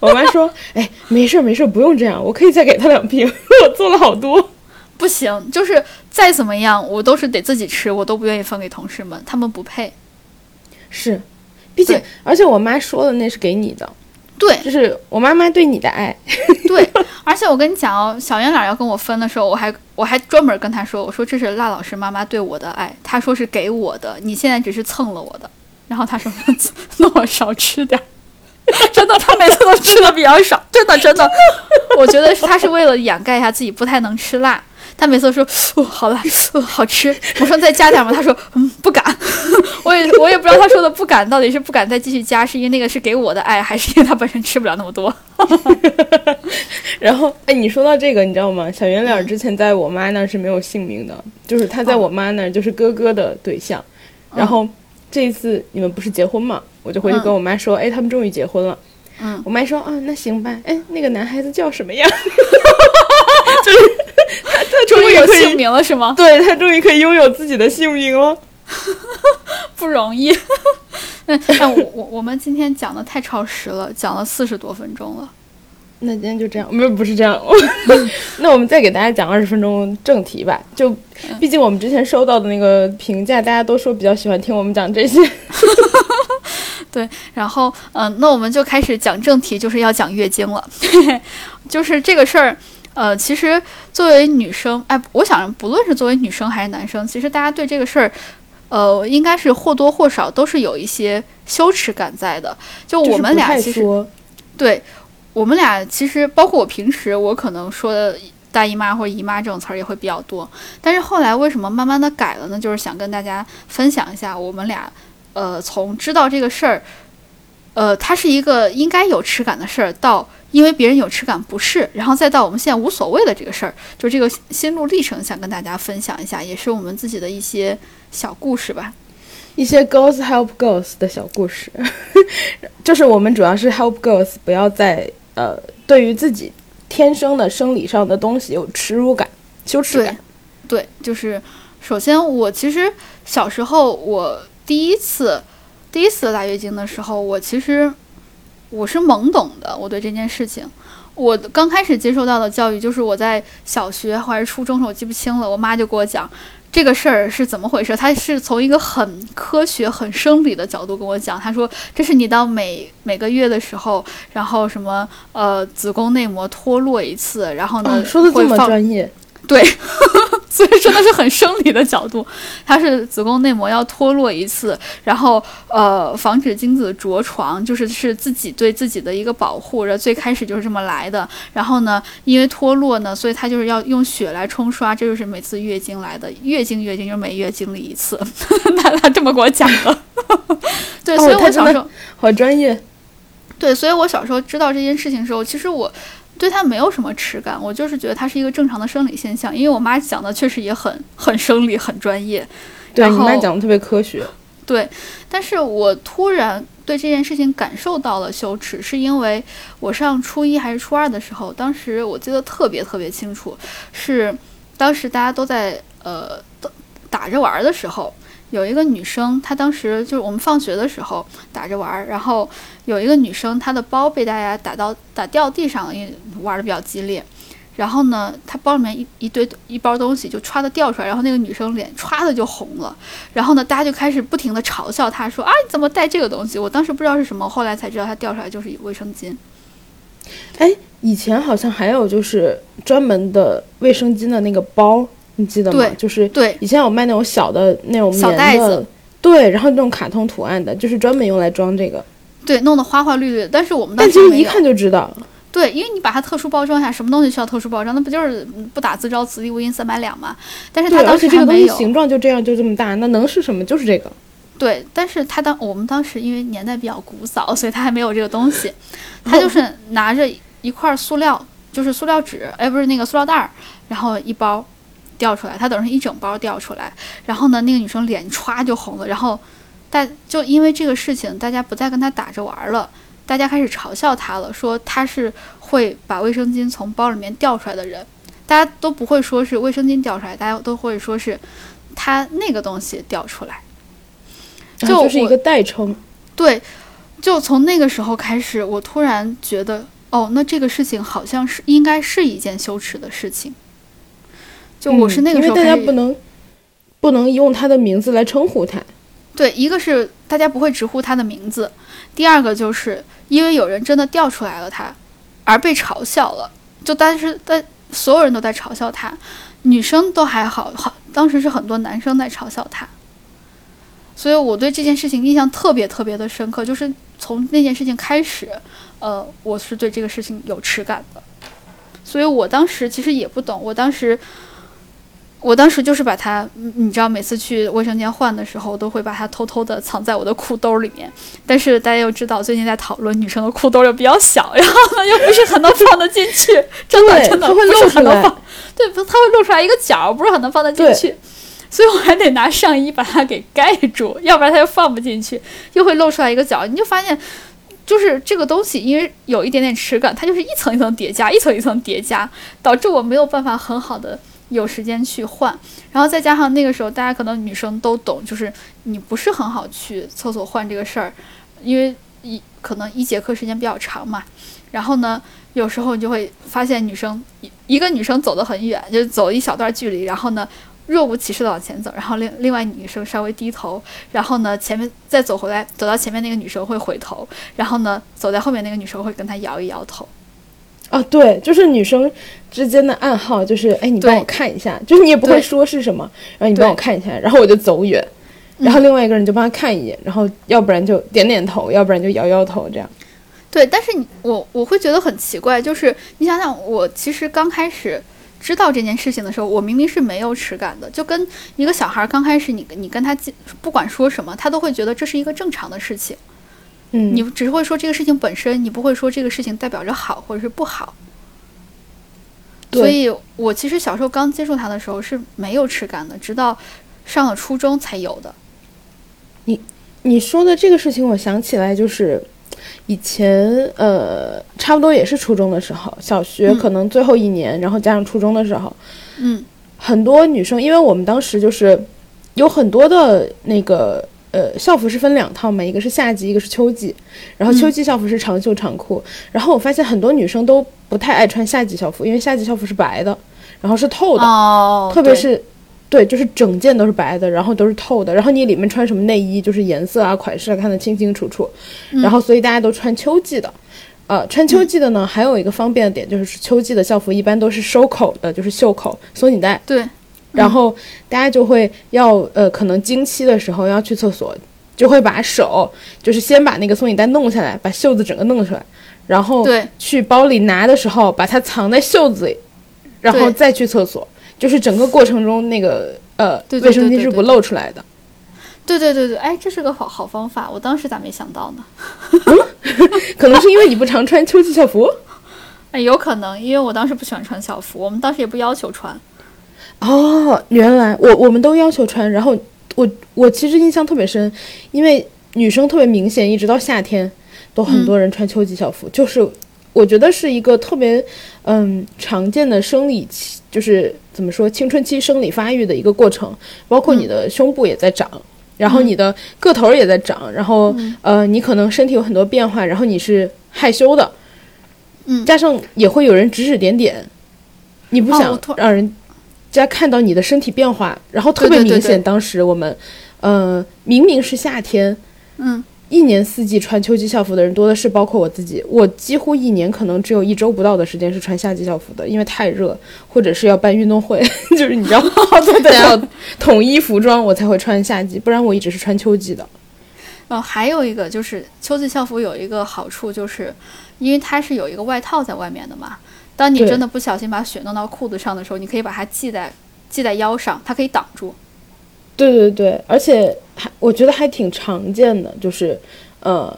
我妈说，哎，没事儿没事儿，不用这样，我可以再给他两瓶，我做了好多。不行，就是再怎么样，我都是得自己吃，我都不愿意分给同事们，他们不配。是，毕竟而且我妈说的那是给你的，对就是我妈妈对你的爱。对，而且我跟你讲哦，小圆脸要跟我分的时候，我还我还专门跟他说，我说这是辣老师妈妈对我的爱，他说是给我的，你现在只是蹭了我的。然后他说，那我少吃点儿。真的，他每次都吃的比较少，真的真的，我觉得是他是为了掩盖一下自己不太能吃辣。他每次都说哦好辣，哦好吃。我说再加点吗？他说嗯不敢。我也我也不知道他说的不敢到底是不敢再继续加，是因为那个是给我的爱，还是因为他本身吃不了那么多？然后，哎，你说到这个，你知道吗？小圆嗯脸儿之前在我妈那儿是没有姓名的，就是他在哦我妈那儿就是哥哥的对象。然后这一次你们不是结婚嘛，我就回去嗯跟我妈说，哎，他们终于结婚了。嗯，我妈说，啊，那行吧。哎，那个男孩子叫什么呀？就是他，他终终于有姓名了是吗？对他终于可以拥有自己的姓名了。不容易。那那我我我们今天讲的太超时了，讲了四十多分钟了。那今天就这样，没有不是这样。那我们再给大家讲二十分钟正题吧。就毕竟我们之前收到的那个评价，大家都说比较喜欢听我们讲这些。对，然后嗯、呃那我们就开始讲正题，就是要讲月经了。就是这个事儿，呃，其实作为女生，哎，我想不论是作为女生还是男生，其实大家对这个事儿呃，应该是或多或少都是有一些羞耻感在的。就我们俩其实，对，我们俩其实包括我平时我可能说的大姨妈或者姨妈这种词儿也会比较多。但是后来为什么慢慢的改了呢？就是想跟大家分享一下我们俩，呃，从知道这个事儿，呃，它是一个应该有耻感的事儿，到因为别人有耻感不是，然后再到我们现在无所谓的这个事儿，就这个心路历程，想跟大家分享一下，也是我们自己的一些。小故事吧，一些 girls help girls 的小故事，就是我们主要是 help girls 不要再呃对于自己天生的生理上的东西有耻辱感、羞耻感。对，就是首先我其实小时候我第一次第一次来月经的时候，我其实我是懵懂的，我对这件事情，我刚开始接受到的教育就是我在小学还是初中时候我记不清了，我妈就给我讲。这个事儿是怎么回事？她是从一个很科学、很生理的角度跟我讲。她说：“这是你到每每个月的时候，然后什么呃，子宫内膜脱落一次，然后呢，说的这么专业。”对，所以真的是很生理的角度，它是子宫内膜要脱落一次，然后呃防止精子着床，就是是自己对自己的一个保护，然后最开始就是这么来的。然后呢，因为脱落呢，所以它就是要用血来冲刷，这就是每次月经来的，月经月经就是每月经历一次。他他这么给我讲的，对，所以我小时候好专业。对，所以我小时候知道这件事情的时候，其实我。对它没有什么耻感，我就是觉得它是一个正常的生理现象。因为我妈讲的确实也很很生理、很专业。对你妈讲的特别科学。对，但是我突然对这件事情感受到了羞耻，是因为我上初一还是初二的时候，当时我记得特别特别清楚，是当时大家都在呃打着玩的时候。有一个女生，她当时就是我们放学的时候打着玩儿，然后有一个女生，她的包被大家打到打掉地上了，因为玩的比较激烈。然后呢，她包里面一一堆一包东西就歘的掉出来，然后那个女生脸歘的就红了。然后呢，大家就开始不停的嘲笑她，说啊你怎么带这个东西？我当时不知道是什么，后来才知道她掉出来就是卫生巾。哎，以前好像还有就是专门的卫生巾的那个包。你记得吗？就是对，以前有卖那种小的那种小袋子，对，然后那种卡通图案的，就是专门用来装这个，对，弄得花花绿绿。但是我们当时一看就知道，对，因为你把它特殊包装一下，什么东西需要特殊包装？那不就是不打自招，此地无银三百两吗？但是它当时这个东西形状就这样，就这么大，那能是什么？就是这个。对，但是他当我们当时因为年代比较古早，所以他还没有这个东西，他就是拿着一块塑料，就是塑料纸，哎，不是那个塑料袋儿，然后一包。掉出来，他等于是一整包掉出来，然后呢，那个女生脸歘就红了，然后大就因为这个事情，大家不再跟她打着玩了，大家开始嘲笑她了，说她是会把卫生巾从包里面掉出来的人，大家都不会说是卫生巾掉出来，大家都会说是她那个东西掉出来，就是一个代称。对，就从那个时候开始，我突然觉得，哦，那这个事情好像是应该是一件羞耻的事情。就我是那个时候，因为大家不能不能用他的名字来称呼他。对，一个是大家不会直呼他的名字，第二个就是因为有人真的调出来了他，而被嘲笑了。就但是但所有人都在嘲笑他，女生都还好，好当时是很多男生在嘲笑他。所以我对这件事情印象特别特别的深刻，就是从那件事情开始，呃，我是对这个事情有耻感的。所以我当时其实也不懂，我当时。我当时就是把它，你知道，每次去卫生间换的时候，都会把它偷偷的藏在我的裤兜里面。但是大家又知道，最近在讨论女生的裤兜又比较小，然后呢又不是很能放得进去，真的真的不是很能放。对，它会露出来一个角，不是很能放得进去。所以我还得拿上衣把它给盖住，要不然它又放不进去，又会露出来一个角。你就发现，就是这个东西，因为有一点点耻感，它就是一层一层叠加，一层一层叠加，导致我没有办法很好的。有时间去换，然后再加上那个时候，大家可能女生都懂，就是你不是很好去厕所换这个事儿，因为一可能一节课时间比较长嘛。然后呢，有时候你就会发现女生一一个女生走得很远，就走一小段距离，然后呢若无其事的往前走，然后另另外女生稍微低头，然后呢前面再走回来，走到前面那个女生会回头，然后呢走在后面那个女生会跟她摇一摇头。啊，对，就是女生之间的暗号，就是哎，你帮我看一下，就是你也不会说是什么，然后你帮我看一下，然后我就走远，然后另外一个人就帮他看一眼，然后要不然就点点头，要不然就摇摇头，这样。对，但是你我我会觉得很奇怪，就是你想想，我其实刚开始知道这件事情的时候，我明明是没有耻感的，就跟一个小孩刚开始你你跟他不管说什么，他都会觉得这是一个正常的事情。嗯，你只会说这个事情本身，你不会说这个事情代表着好或者是不好。所以我其实小时候刚接触他的时候是没有耻感的，直到上了初中才有的。你你说的这个事情，我想起来就是。以前呃，差不多也是初中的时候，小学可能最后一年，然后加上初中的时候，嗯，很多女生，因为我们当时就是有很多的那个呃校服是分两套嘛，一个是夏季，一个是秋季，然后秋季校服是长袖长裤，然后我发现很多女生都不太爱穿夏季校服，因为夏季校服是白的，然后是透的，哦，特别是。对，就是整件都是白的，然后都是透的，然后你里面穿什么内衣，就是颜色啊、款式啊看得清清楚楚。然后，所以大家都穿秋季的，呃，穿秋季的呢，还有一个方便的点就是秋季的校服一般都是收口的，就是袖口松紧带。对。然后大家就会要呃，可能经期的时候要去厕所，就会把手就是先把那个松紧带弄下来，把袖子整个弄出来，然后去包里拿的时候把它藏在袖子里，然后再去厕所。就是整个过程中那个呃卫生巾是不露出来的，对对对对，哎，这是个好好方法，我当时咋没想到呢？可能是因为你不常穿秋季校服，哎，有可能，因为我当时不喜欢穿校服，我们当时也不要求穿。哦，原来我我们都要求穿，然后我我其实印象特别深，因为女生特别明显，一直到夏天都很多人穿秋季校服，就是我觉得是一个特别嗯常见的生理期。就是怎么说，青春期生理发育的一个过程，包括你的胸部也在长，然后你的个头也在长，然后呃，你可能身体有很多变化，然后你是害羞的，嗯，加上也会有人指指点点，你不想让人家看到你的身体变化，然后特别明显。当时我们，呃，明明是夏天，嗯。一年四季穿秋季校服的人多的是，包括我自己。我几乎一年可能只有一周不到的时间是穿夏季校服的，因为太热，或者是要办运动会，就是你知道，对对，要统一服装，我才会穿夏季，不然我一直是穿秋季的。哦，还有一个就是秋季校服有一个好处，就是因为它是有一个外套在外面的嘛。当你真的不小心把血弄到裤子上的时候，你可以把它系在系在腰上，它可以挡住。对对对，而且还我觉得还挺常见的，就是，呃，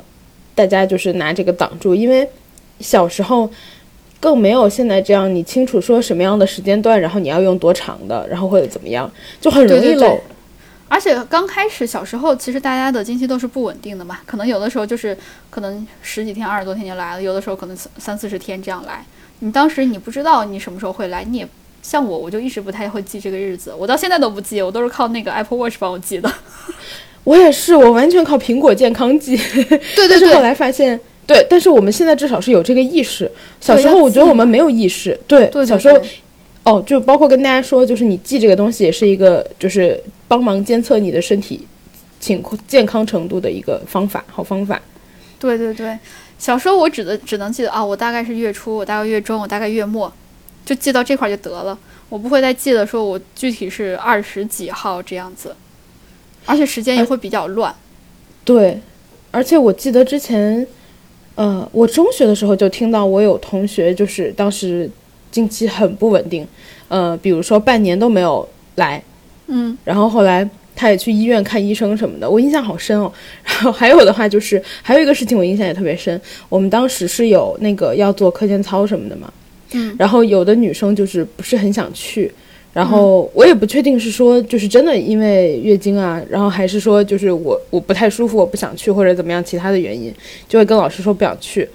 大家就是拿这个挡住，因为小时候更没有现在这样，你清楚说什么样的时间段，然后你要用多长的，然后或者怎么样，就很容易漏。而且刚开始小时候，其实大家的经期都是不稳定的嘛，可能有的时候就是可能十几天、二十多天就来了，有的时候可能三四十天这样来。你当时你不知道你什么时候会来，你也。像我，我就一直不太会记这个日子，我到现在都不记，我都是靠那个 Apple Watch 帮我记的。我也是，我完全靠苹果健康记。对对对。后来发现，对，但是我们现在至少是有这个意识。小时候我觉得我们没有意识。对。小时候，哦，就包括跟大家说，就是你记这个东西也是一个，就是帮忙监测你的身体情况、健康程度的一个方法，好方法。对对对，小时候我只能只能记得啊，我大概是月初，我大概月中，我大概月末。就记到这块就得了，我不会再记得说我具体是二十几号这样子，而且时间也会比较乱。对，而且我记得之前，呃，我中学的时候就听到我有同学就是当时经期很不稳定，呃，比如说半年都没有来，嗯，然后后来他也去医院看医生什么的，我印象好深哦。然后还有的话就是还有一个事情我印象也特别深，我们当时是有那个要做课间操什么的嘛。嗯，然后有的女生就是不是很想去，然后我也不确定是说就是真的因为月经啊，然后还是说就是我我不太舒服，我不想去或者怎么样其他的原因，就会跟老师说不想去。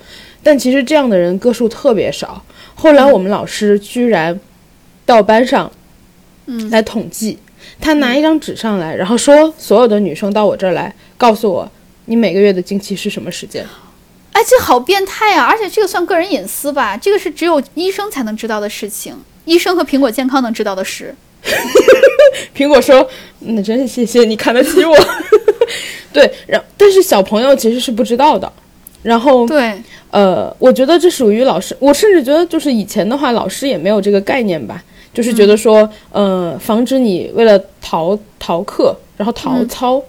但其实这样的人个数特别少。后来我们老师居然到班上，嗯，来统计，他拿一张纸上来，然后说所有的女生到我这儿来，告诉我你每个月的经期是什么时间。哎，这好变态啊！而且这个算个人隐私吧？这个是只有医生才能知道的事情，医生和苹果健康能知道的事。苹果说：“那真是谢谢你看得起我。”对，然但是小朋友其实是不知道的。然后对，呃，我觉得这属于老师，我甚至觉得就是以前的话，老师也没有这个概念吧，就是觉得说，呃，防止你为了逃逃课，然后逃操，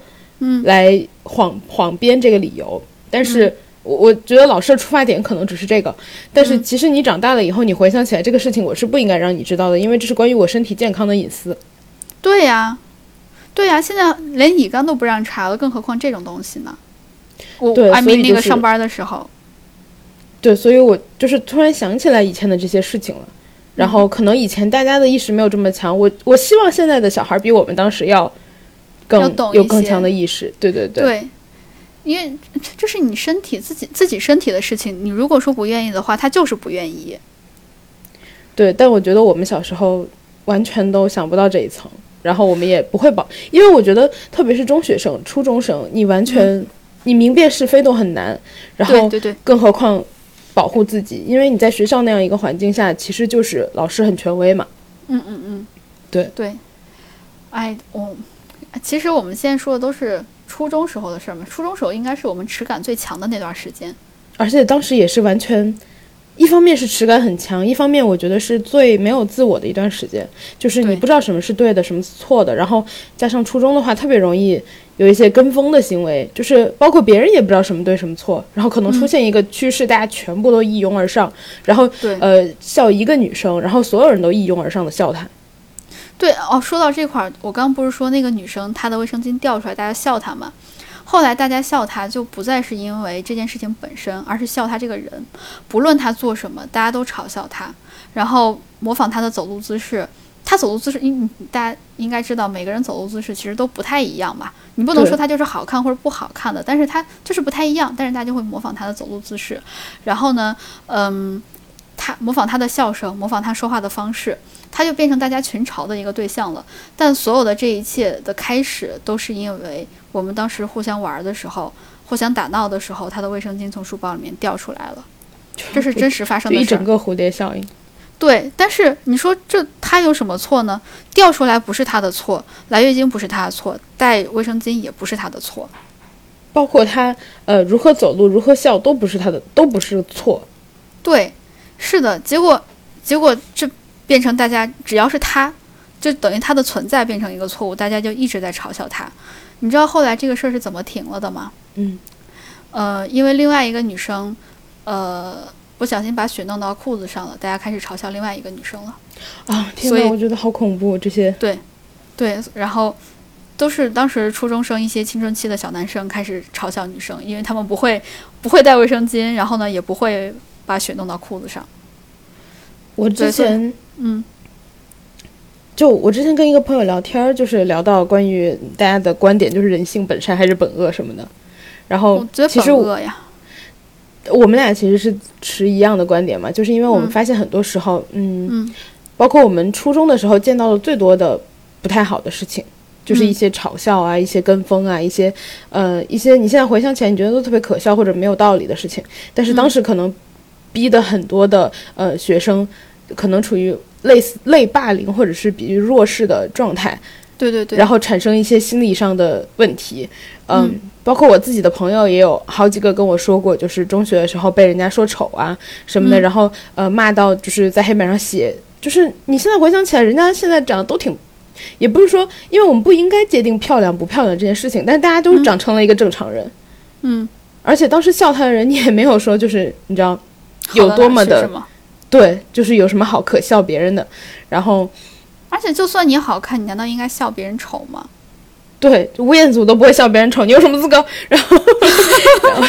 嗯来谎谎编这个理由。但是我我觉得老师的出发点可能只是这个，但是嗯其实你长大了以后，你回想起来这个事情，我是不应该让你知道的，因为这是关于我身体健康的隐私。对呀，对呀，现在连乙肝都不让查了，更何况这种东西呢？我对艾米那个上班的时候，对，所以我就是突然想起来以前的这些事情了。然后可能以前大家的意识没有这么强，我我希望现在的小孩比我们当时要更有更强的意识。对对对，对，因为这这是你身体自己自己身体的事情，你如果说不愿意的话，他就是不愿意。对，但我觉得我们小时候完全都想不到这一层，然后我们也不会保，因为我觉得特别是中学生、初中生，你完全、你明辨是非都很难，然后对对对，更何况保护自己，因为你在学校那样一个环境下，其实就是老师很权威嘛。嗯嗯嗯，对对，哎，我其实我们现在说的都是初中时候的事儿嘛，初中时候应该是我们耻感最强的那段时间。而且当时也是完全，一方面是耻感很强，一方面我觉得是最没有自我的一段时间，就是你不知道什么是对的，什么是错的，然后加上初中的话，特别容易有一些跟风的行为，就是包括别人也不知道什么对什么错，然后可能出现一个趋势，大家全部都一拥而上，然后对呃笑一个女生，然后所有人都一拥而上的笑她。对哦，说到这块儿，我刚刚不是说那个女生她的卫生巾掉出来，大家笑她嘛？后来大家笑她，就不再是因为这件事情本身，而是笑她这个人。不论她做什么，大家都嘲笑她，然后模仿她的走路姿势。她走路姿势，应大家应该知道，每个人走路姿势其实都不太一样吧。你不能说他就是好看或者不好看的，但是他就是不太一样。但是大家就会模仿他的走路姿势，然后呢，嗯，他模仿他的笑声，模仿他说话的方式。他就变成大家群嘲的一个对象了。但所有的这一切的开始，都是因为我们当时互相玩的时候，互相打闹的时候，他的卫生巾从书包里面掉出来了，这是真实发生的一整个蝴蝶效应。对，但是你说这他有什么错呢？掉出来不是他的错，来月经不是他的错，带卫生巾也不是他的错。包括他呃如何走路、如何笑，都不是他的，都不是错。对，是的，结果结果这变成大家只要是他，就等于他的存在变成一个错误，大家就一直在嘲笑他。你知道后来这个事儿是怎么停了的吗？嗯，呃，因为另外一个女生，呃，不小心把血弄到裤子上了，大家开始嘲笑另外一个女生了。啊，天哪，我觉得好恐怖，这些。对，对然后都是当时初中生一些青春期的小男生开始嘲笑女生，因为他们不会不会带卫生巾，然后呢也不会把血弄到裤子上。我之前嗯就我之前跟一个朋友聊天儿，就是聊到关于大家的观点，就是人性本善还是本恶什么的。然后我觉得其实我本恶呀，我们俩其实是持一样的观点嘛，就是因为我们嗯。发现很多时候，嗯，嗯。包括我们初中的时候见到的最多的不太好的事情，就是一嗯些嘲笑啊，一些跟风啊，一些呃一些你现在回想起来你觉得都特别可笑或者没有道理的事情，但是当嗯时可能逼的很多的呃学生可能处于类似类霸凌或者是比喻弱势的状态，对对对，然后产生一些心理上的问题，嗯，嗯。包括我自己的朋友也有好几个跟我说过，就是中学的时候被人家说丑啊什么的，嗯。然后呃骂到就是在黑板上写，就是你现在回想起来，人家现在长得都挺。也不是说，因为我们不应该界定漂亮不漂亮这件事情，但是大家都嗯。长成了一个正常人，嗯，而且当时笑他的人，你也没有说就是你知道 有多么？的？对，就是有什么好可笑别人的，然后而且就算你好看，你难道应该笑别人丑吗？对，吴彦祖都不会笑别人丑，你有什么资格？然后，然后，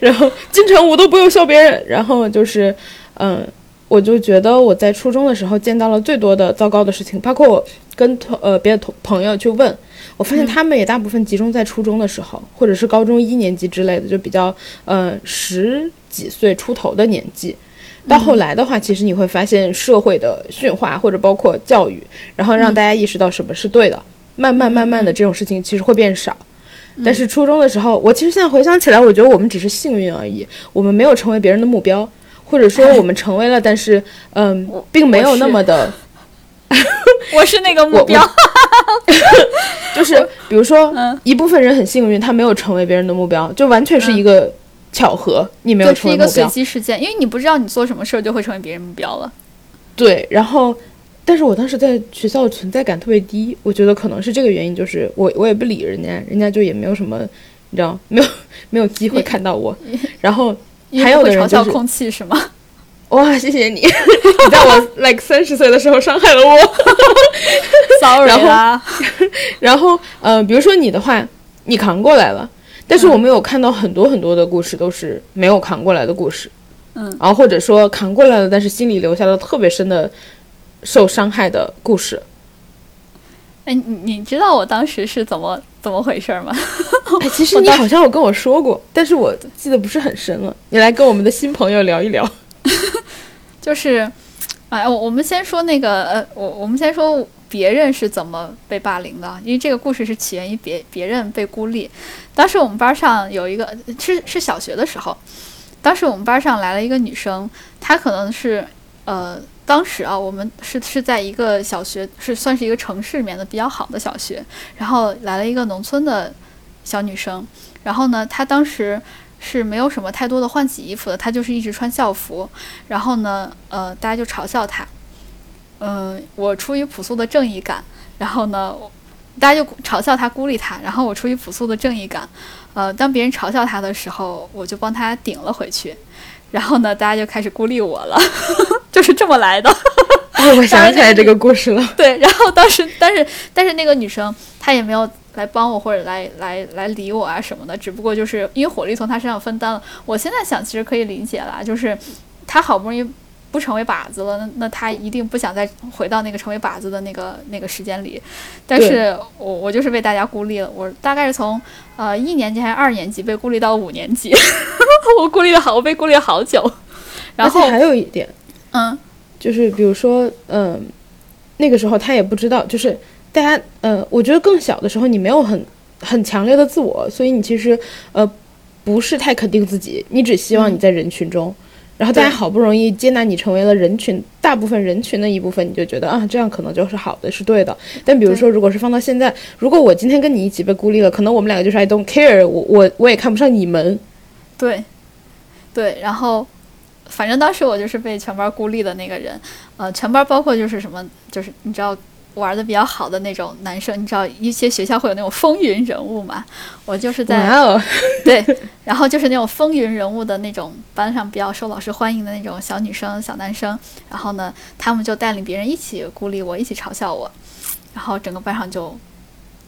然后金城武都不用笑别人，然后就是，嗯，我就觉得我在初中的时候见到了最多的糟糕的事情，包括我跟同呃别的同朋友去问，我发现嗯他们也大部分集中在初中的时候，或者是高中一年级之类的，就比较呃十几岁出头的年纪。到后来的话，其实你会发现社会的驯化或者包括教育，然后让嗯。大家意识到什么是对的，慢慢慢慢的这种事情其实会变少。但是初中的时候，我其实现在回想起来，我觉得我们只是幸运而已，我们没有成为别人的目标，或者说 我们成为了，但是嗯我，并没有那么的，我是。那个目标。就是比如说嗯。一部分人很幸运，他没有成为别人的目标，就完全是一个巧合，你没有对，是一个随。机事件，因为你不知道你做什么事儿就会成为别人目标了。对，然后但是我当时在学校的存在感特别低，我觉得可能是这个原因，就是我我也不理人家，人家就也没有什么，你知道，没有没有机会看到我。然后还有的人就是嘲笑空气是吗？哇，谢谢你，你在我 like 三十岁的时候伤害了我。Sorry 啦。然后呃，比如说你的话，你扛过来了，但是我们有看到很多很多的故事都是没有扛过来的故事。嗯，然后或者说扛过来了，但是心里留下了特别深的。受伤害的故事。哎，你你知道我当时是怎么怎么回事吗？哎，其实你好像有跟我说过，但是我记得不是很深了。你来跟我们的新朋友聊一聊。就是，哎，我我们先说那个，呃，我我们先说别人是怎么被霸凌的，因为这个故事是起源于别别人被孤立。当时我们班上有一个是是小学的时候，当时我们班上来了一个女生，她可能是呃。当时啊，我们是是在一个小学，是算是一个城市里面的比较好的小学，然后来了一个农村的小女生，然后呢，她当时是没有什么太多的换洗衣服的，他就是一直穿校服，然后呢，呃，大家就嘲笑他，嗯，我出于朴素的正义感，然后呢，大家就嘲笑他孤立他，然后我出于朴素的正义感，呃，当别人嘲笑他的时候，我就帮他顶了回去。然后呢，大家就开始孤立我了，就是这么来的。我想起来这个故事了。对，然后当时，但是，但是那个女生她也没有来帮我或者来来来理我啊什么的，只不过就是因为火力从他身上分担了。我现在想，其实可以理解了，就是他好不容易。不成为靶子了，那那他一定不想再回到那个成为靶子的那个那个时间里。但是我我就是被大家孤立了，我大概是从呃一年级还是二年级被孤立到五年级，我孤立了好，我被孤立了好久。然后还有一点，嗯，就是比如说，嗯，那个时候他也不知道，就是大家，呃，我觉得更小的时候你没有很很强烈的自我，所以你其实呃不是太肯定自己，你只希望你在人群中。然后大家好不容易接纳你成为了人群大部分人群的一部分，你就觉得啊，这样可能就是好的，是对的。但比如说，如果是放到现在，如果我今天跟你一起被孤立了，可能我们两个就是 I don't care，我我我也看不上你们。对，对。然后，反正当时我就是被全班孤立的那个人，呃，全班包括就是什么，就是你知道。玩的比较好的那种男生，你知道一些学校会有那种风云人物嘛？我就是在 对，然后就是那种风云人物的那种班上比较受老师欢迎的那种小女生、小男生，然后呢，他们就带领别人一起孤立我，一起嘲笑我，然后整个班上就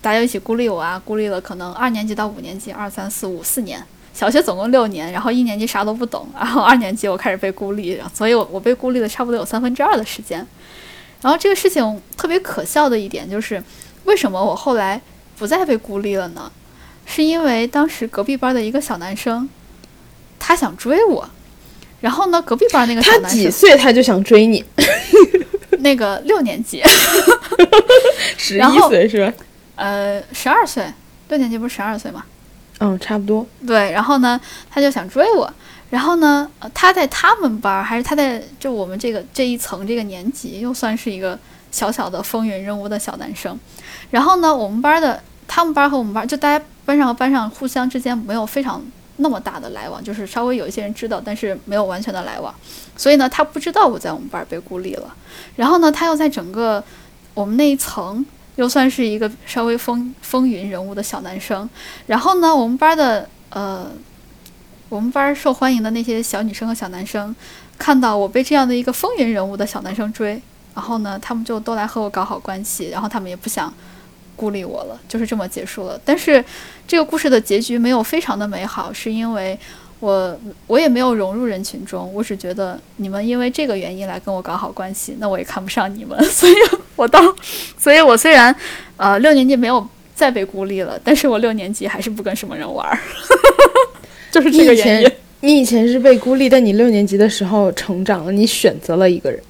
大家一起孤立我啊，孤立了可能二年级到五年级，二三四五四年，小学总共六年，然后一年级啥都不懂，然后二年级我开始被孤立，所以我我被孤立了差不多有三分之二的时间。然后这个事情特别可笑的一点就是，为什么我后来不再被孤立了呢？是因为当时隔壁班的一个小男生，他想追我，然后呢，隔壁班那个小男生他几岁他就想追你？那个六年级，十一岁是吧？呃，十二岁，六年级不是十二岁吗？嗯，差不多。对，然后呢，他就想追我。然后呢，他在他们班儿，还是他在就我们这个这一层这个年级，又算是一个小小的风云人物的小男生。然后呢，我们班的他们班和我们班，就大家班上和班上互相之间没有非常那么大的来往，就是稍微有一些人知道，但是没有完全的来往。所以呢，他不知道我在我们班被孤立了。然后呢，他又在整个我们那一层，又算是一个稍微风风云人物的小男生。然后呢，我们班的呃。我们班受欢迎的那些小女生和小男生，看到我被这样的一个风云人物的小男生追，然后呢，他们就都来和我搞好关系，然后他们也不想孤立我了，就是这么结束了。但是这个故事的结局没有非常的美好，是因为我我也没有融入人群中，我只觉得你们因为这个原因来跟我搞好关系，那我也看不上你们，所以我到，所以我虽然呃六年级没有再被孤立了，但是我六年级还是不跟什么人玩。就是这个原因。你以前是被孤立，但你六年级的时候成长了，你选择了一个人。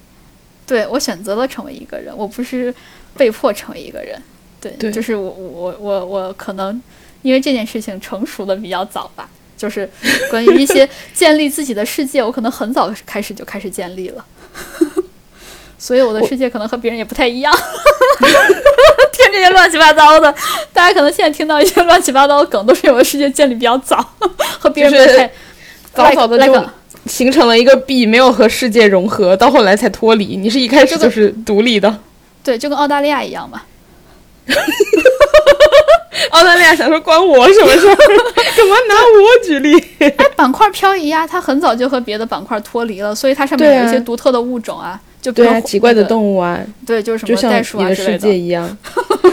对，我选择了成为一个人，我不是被迫成为一个人。对，就是我我我我可能因为这件事情成熟的比较早吧。就是关于一些 建立自己的世界，我可能很早开始就开始建立了。所以我的世界可能和别人也不太一样。听这些乱七八糟的，大家可能现在听到一些乱七八糟的梗，都是我的世界建立比较早，和别人不太早早的就形成了一个壁，没有和世界融合，到后来才脱离。你是一开始就是独立的，对，就跟澳大利亚一样嘛。澳大利亚想说关我什么事儿？干嘛拿我举例？哎，板块漂移呀，它很早就和别的板块脱离了，所以它上面有一些独特的物种啊，就对啊，奇怪的动物啊，对，就是什么袋鼠啊之类的。世界一样。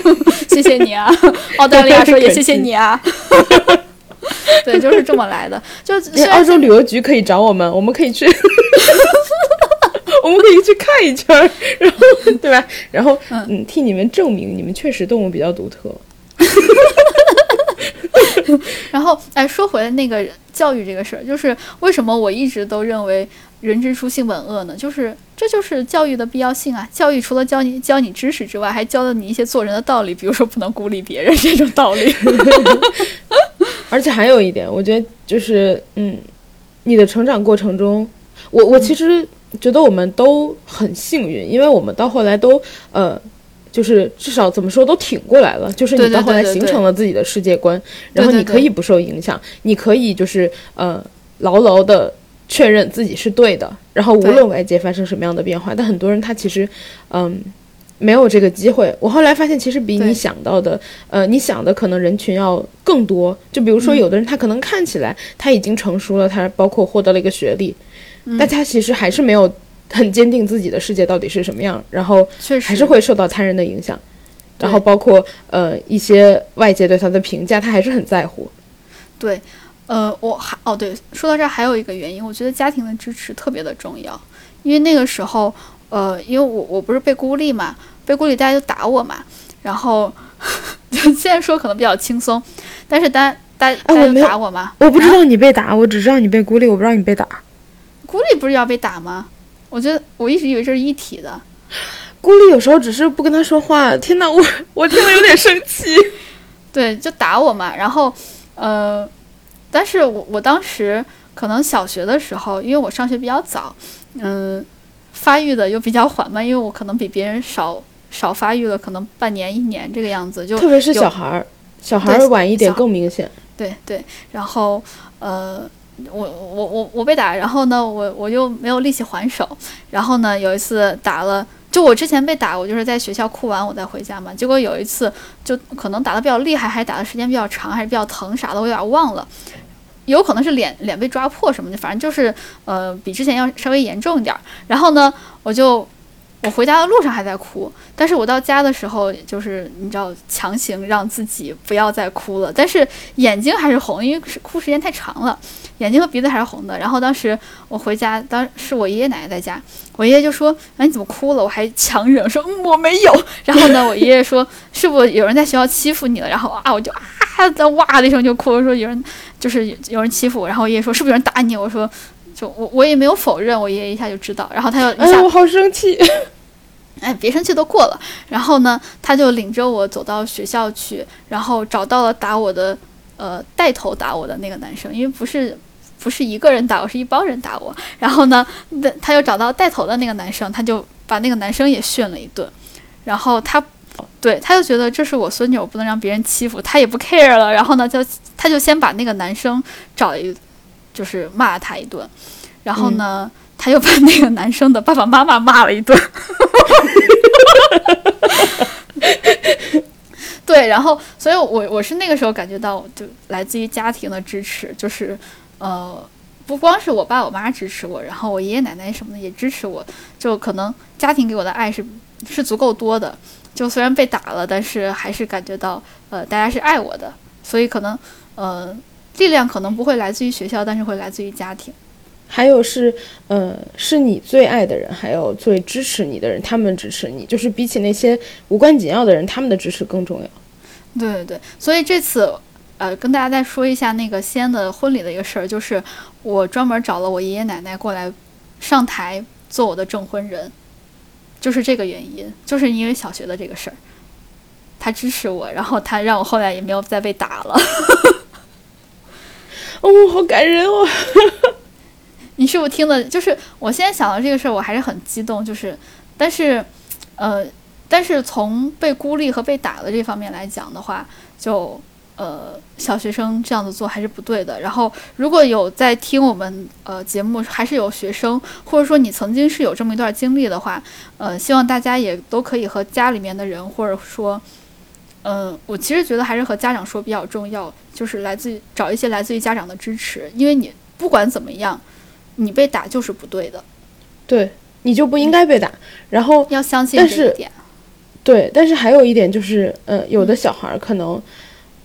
谢谢你啊，澳大利亚说也谢谢你啊。对，就是这么来的。就 澳洲旅游局可以找我们，我们可以去，我们可以去看一圈，然后对吧？然后嗯，替你们证明你们确实动物比较独特。然后，哎，说回来那个教育这个事儿，就是为什么我一直都认为人之初性本恶呢？就是这就是教育的必要性啊！教育除了教你教你知识之外，还教了你一些做人的道理，比如说不能孤立别人这种道理。而且还有一点，我觉得就是，嗯，你的成长过程中，我我其实觉得我们都很幸运，因为我们到后来都呃。就是至少怎么说都挺过来了，就是你到后来形成了自己的世界观，然后你可以不受影响，你可以就是呃牢牢的确认自己是对的，然后无论外界发生什么样的变化，但很多人他其实嗯没有这个机会。我后来发现，其实比你想到的，呃，你想的可能人群要更多。就比如说，有的人他可能看起来他已经成熟了，他包括获得了一个学历，但他其实还是没有。很坚定自己的世界到底是什么样，然后还是会受到他人的影响，然后包括呃一些外界对他的评价，他还是很在乎。对，呃，我还哦对，说到这儿还有一个原因，我觉得家庭的支持特别的重要，因为那个时候，呃，因为我我不是被孤立嘛，被孤立大家就打我嘛，然后 现在说可能比较轻松，但是大家大家打我嘛，我不知道你被打，我只知道你被孤立，我不知道你被打。孤立不是要被打吗？我觉得我一直以为这是一体的，孤立有时候只是不跟他说话。天哪，我我听了有点生气。对，就打我嘛。然后，呃，但是我我当时可能小学的时候，因为我上学比较早，嗯，发育的又比较缓慢，因为我可能比别人少少发育了，可能半年一年这个样子。就特别是小孩儿，小孩儿晚一点更明显。对对，然后呃。我我我我被打，然后呢，我我又没有力气还手，然后呢，有一次打了，就我之前被打，我就是在学校哭完我再回家嘛，结果有一次就可能打的比较厉害，还是打的时间比较长，还是比较疼啥的，我有点忘了，有可能是脸脸被抓破什么的，反正就是呃比之前要稍微严重一点，然后呢，我就。我回家的路上还在哭，但是我到家的时候，就是你知道，强行让自己不要再哭了，但是眼睛还是红，因为哭时间太长了，眼睛和鼻子还是红的。然后当时我回家，当是我爷爷奶奶在家，我爷爷就说：“哎，你怎么哭了？”我还强忍说：“嗯，我没有。” 然后呢，我爷爷说：“是不是有人在学校欺负你了？”然后啊，我就啊，哇的一声就哭，说有人就是有人欺负我。然后我爷爷说：“是不是有人打你？”我说。就我我也没有否认，我爷爷一下就知道，然后他就一下，我好生气，哎，别生气，都过了。然后呢，他就领着我走到学校去，然后找到了打我的，呃，带头打我的那个男生，因为不是不是一个人打我，是一帮人打我。然后呢，那他又找到带头的那个男生，他就把那个男生也训了一顿。然后他，对，他就觉得这是我孙女，我不能让别人欺负，他也不 care 了。然后呢，就他就先把那个男生找一。就是骂了他一顿，然后呢，他又把那个男生的爸爸妈妈骂了一顿。对，然后，所以我我是那个时候感觉到，就来自于家庭的支持，就是呃，不光是我爸我妈支持我，然后我爷爷奶奶什么的也支持我，就可能家庭给我的爱是是足够多的。就虽然被打了，但是还是感觉到呃，大家是爱我的，所以可能呃。力量可能不会来自于学校，但是会来自于家庭。还有是，呃，是你最爱的人，还有最支持你的人，他们支持你，就是比起那些无关紧要的人，他们的支持更重要。对对对，所以这次，呃，跟大家再说一下那个西安的婚礼的一个事儿，就是我专门找了我爷爷奶奶过来上台做我的证婚人，就是这个原因，就是因为小学的这个事儿，他支持我，然后他让我后来也没有再被打了。哦，好感人哦！你是不是听的？就是我现在想到这个事儿，我还是很激动。就是，但是，呃，但是从被孤立和被打的这方面来讲的话，就呃，小学生这样子做还是不对的。然后，如果有在听我们呃节目，还是有学生，或者说你曾经是有这么一段经历的话，呃，希望大家也都可以和家里面的人，或者说，嗯，我其实觉得还是和家长说比较重要，就是来自于找一些来自于家长的支持，因为你不管怎么样，你被打就是不对的，对，你就不应该被打。然后要相信这一点。对，但是还有一点就是，呃，有的小孩可能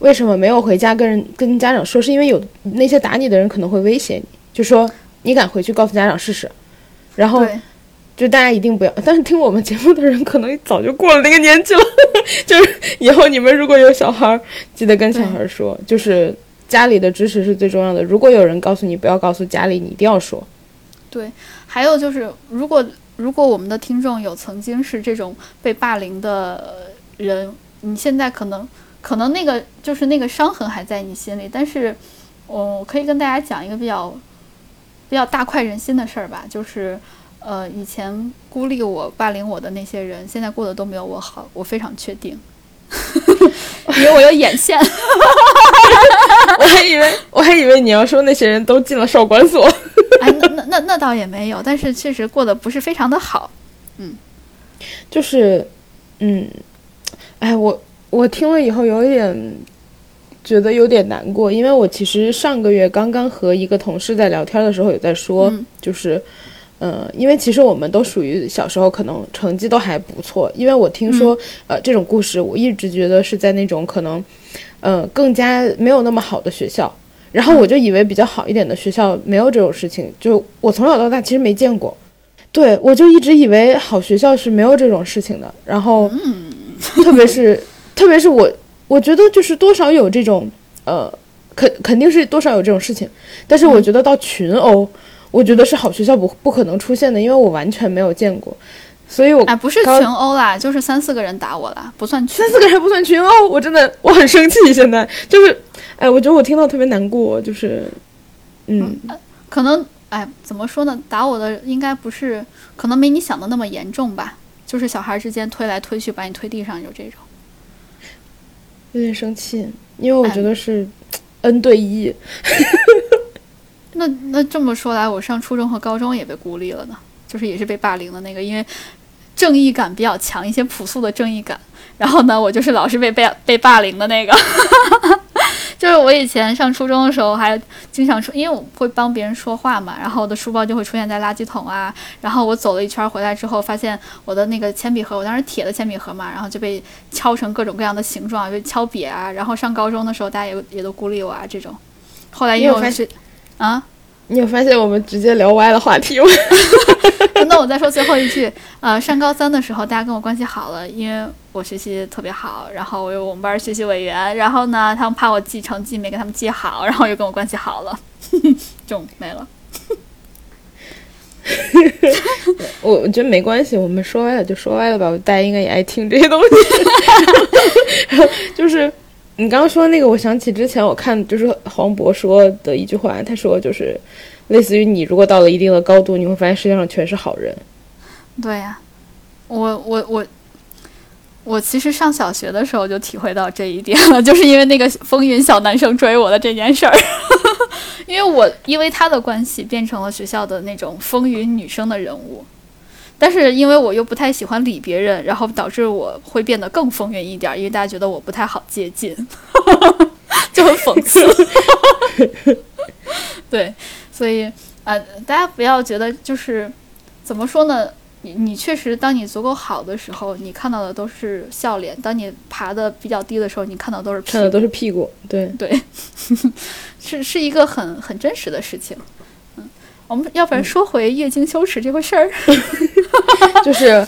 为什么没有回家跟人跟家长说？是因为有那些打你的人可能会威胁你，就说你敢回去告诉家长试试。然后就大家一定不要。但是听我们节目的人可能早就过了那个年纪了，就是以后你们如果有小孩，记得跟小孩说，就是家里的支持是最重要的。如果有人告诉你不要告诉家里，你一定要说。对，还有就是如果。如果我们的听众有曾经是这种被霸凌的人，你现在可能可能那个就是那个伤痕还在你心里，但是我可以跟大家讲一个比较比较大快人心的事儿吧，就是呃以前孤立我、霸凌我的那些人，现在过得都没有我好，我非常确定，因为我有眼线，我还以为我还以为你要说那些人都进了少管所。哎，那那那那倒也没有，但是确实过得不是非常的好，嗯，就是，嗯，哎，我我听了以后有一点觉得有点难过，因为我其实上个月刚刚和一个同事在聊天的时候也在说，就是，呃，因为其实我们都属于小时候可能成绩都还不错，因为我听说，呃，这种故事我一直觉得是在那种可能，呃，更加没有那么好的学校。然后我就以为比较好一点的学校没有这种事情，就我从小到大其实没见过，对我就一直以为好学校是没有这种事情的。然后，特别是特别是我，我觉得就是多少有这种，呃，肯肯定是多少有这种事情。但是我觉得到群殴，我觉得是好学校不不可能出现的，因为我完全没有见过。所以我哎，不是群殴啦，就是三四个人打我啦，不算群。三四个人不算群殴，我真的我很生气，现在就是。哎，我觉得我听到特别难过，就是，嗯，可能哎，怎么说呢？打我的应该不是，可能没你想的那么严重吧。就是小孩之间推来推去，把你推地上，就这种。有点生气，因为我觉得是 N 对一。那那这么说来，我上初中和高中也被孤立了呢，就是也是被霸凌的那个，因为正义感比较强，一些朴素的正义感。然后呢，我就是老是被被被霸凌的那个。就是我以前上初中的时候，还经常说，因为我会帮别人说话嘛，然后我的书包就会出现在垃圾桶啊。然后我走了一圈回来之后，发现我的那个铅笔盒，我当时铁的铅笔盒嘛，然后就被敲成各种各样的形状，被敲瘪啊。然后上高中的时候，大家也也都孤立我啊这种。后来因为我是啊。你有发现我们直接聊歪了话题吗？那我再说最后一句，呃，上高三的时候，大家跟我关系好了，因为我学习特别好，然后我有我们班学习委员，然后呢，他们怕我记成绩没跟他们记好，然后又跟我关系好了，就没了。我 我觉得没关系，我们说歪了就说歪了吧，大家应该也爱听这些东西，就是。你刚刚说那个，我想起之前我看就是黄渤说的一句话，他说就是类似于你如果到了一定的高度，你会发现世界上全是好人。对呀，我我我我其实上小学的时候就体会到这一点了，就是因为那个风云小男生追我的这件事儿，因为我因为他的关系变成了学校的那种风云女生的人物。但是因为我又不太喜欢理别人，然后导致我会变得更风云一点，因为大家觉得我不太好接近，就很讽刺。对，所以呃，大家不要觉得就是怎么说呢？你你确实，当你足够好的时候，你看到的都是笑脸；当你爬的比较低的时候，你看到都是看的都是屁股。对 对，是是一个很很真实的事情。我们要不然说回月经羞耻这回事儿，就是，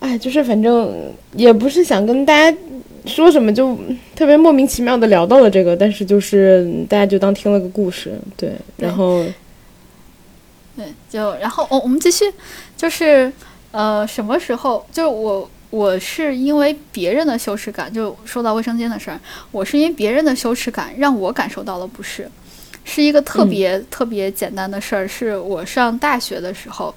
哎，就是反正也不是想跟大家说什么，就特别莫名其妙的聊到了这个，但是就是大家就当听了个故事，对，然后，对，就然后我我们继续，就是呃，什么时候？就是我我是因为别人的羞耻感，就说到卫生间的事儿，我是因为别人的羞耻感让我感受到了不适。是一个特别特别简单的事儿，是我上大学的时候，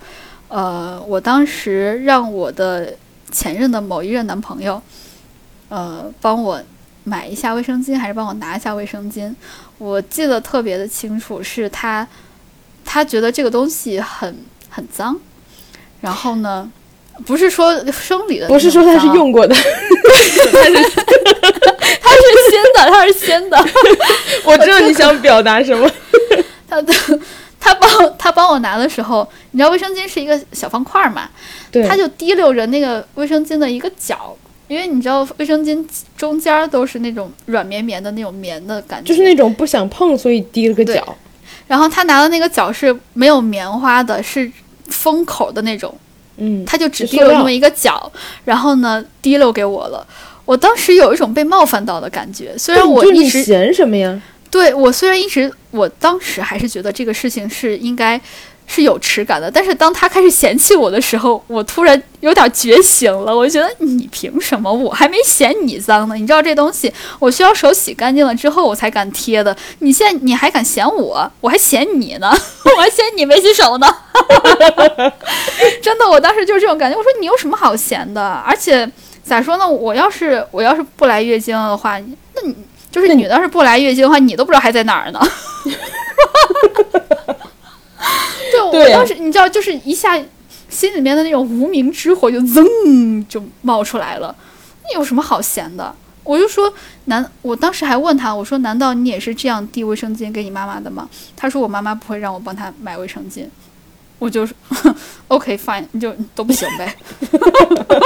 呃，我当时让我的前任的某一任男朋友，呃，帮我买一下卫生巾，还是帮我拿一下卫生巾。我记得特别的清楚，是他他觉得这个东西很很脏，然后呢，不是说生理的，不是说他是用过的，的，他是鲜的。我知道你想表达什么。他的 他帮他帮我拿的时候，你知道卫生巾是一个小方块嘛？对，他就提溜着那个卫生巾的一个角。因为你知道，卫生巾中间都是那种软绵绵的那种棉的感觉，就是那种不想碰，所以滴了个角。然后他拿的那个角是没有棉花的，是封口的那种。嗯，他就只滴了那么一个角，然后呢，滴溜给我了。我当时有一种被冒犯到的感觉，虽然我一直嫌什么呀？对我虽然一直，我当时还是觉得这个事情是应该。是有耻感的，但是当他开始嫌弃我的时候，我突然有点觉醒了。我觉得你凭什么？我还没嫌你脏呢。你知道这东西，我需要手洗干净了之后我才敢贴的。你现在你还敢嫌我？我还嫌你呢，我还嫌你没洗手呢。真的，我当时就是这种感觉。我说你有什么好嫌的？而且咋说呢？我要是我要是不来月经的话，那你就是女的要是不来月经的话，你都不知道还在哪儿呢。对，我当时你知道，就是一下心里面的那种无名之火就噌就冒出来了。那有什么好闲的？我就说难，我当时还问他，我说难道你也是这样递卫生巾给你妈妈的吗？他说我妈妈不会让我帮她买卫生巾。我就是 OK fine，你就都不行呗。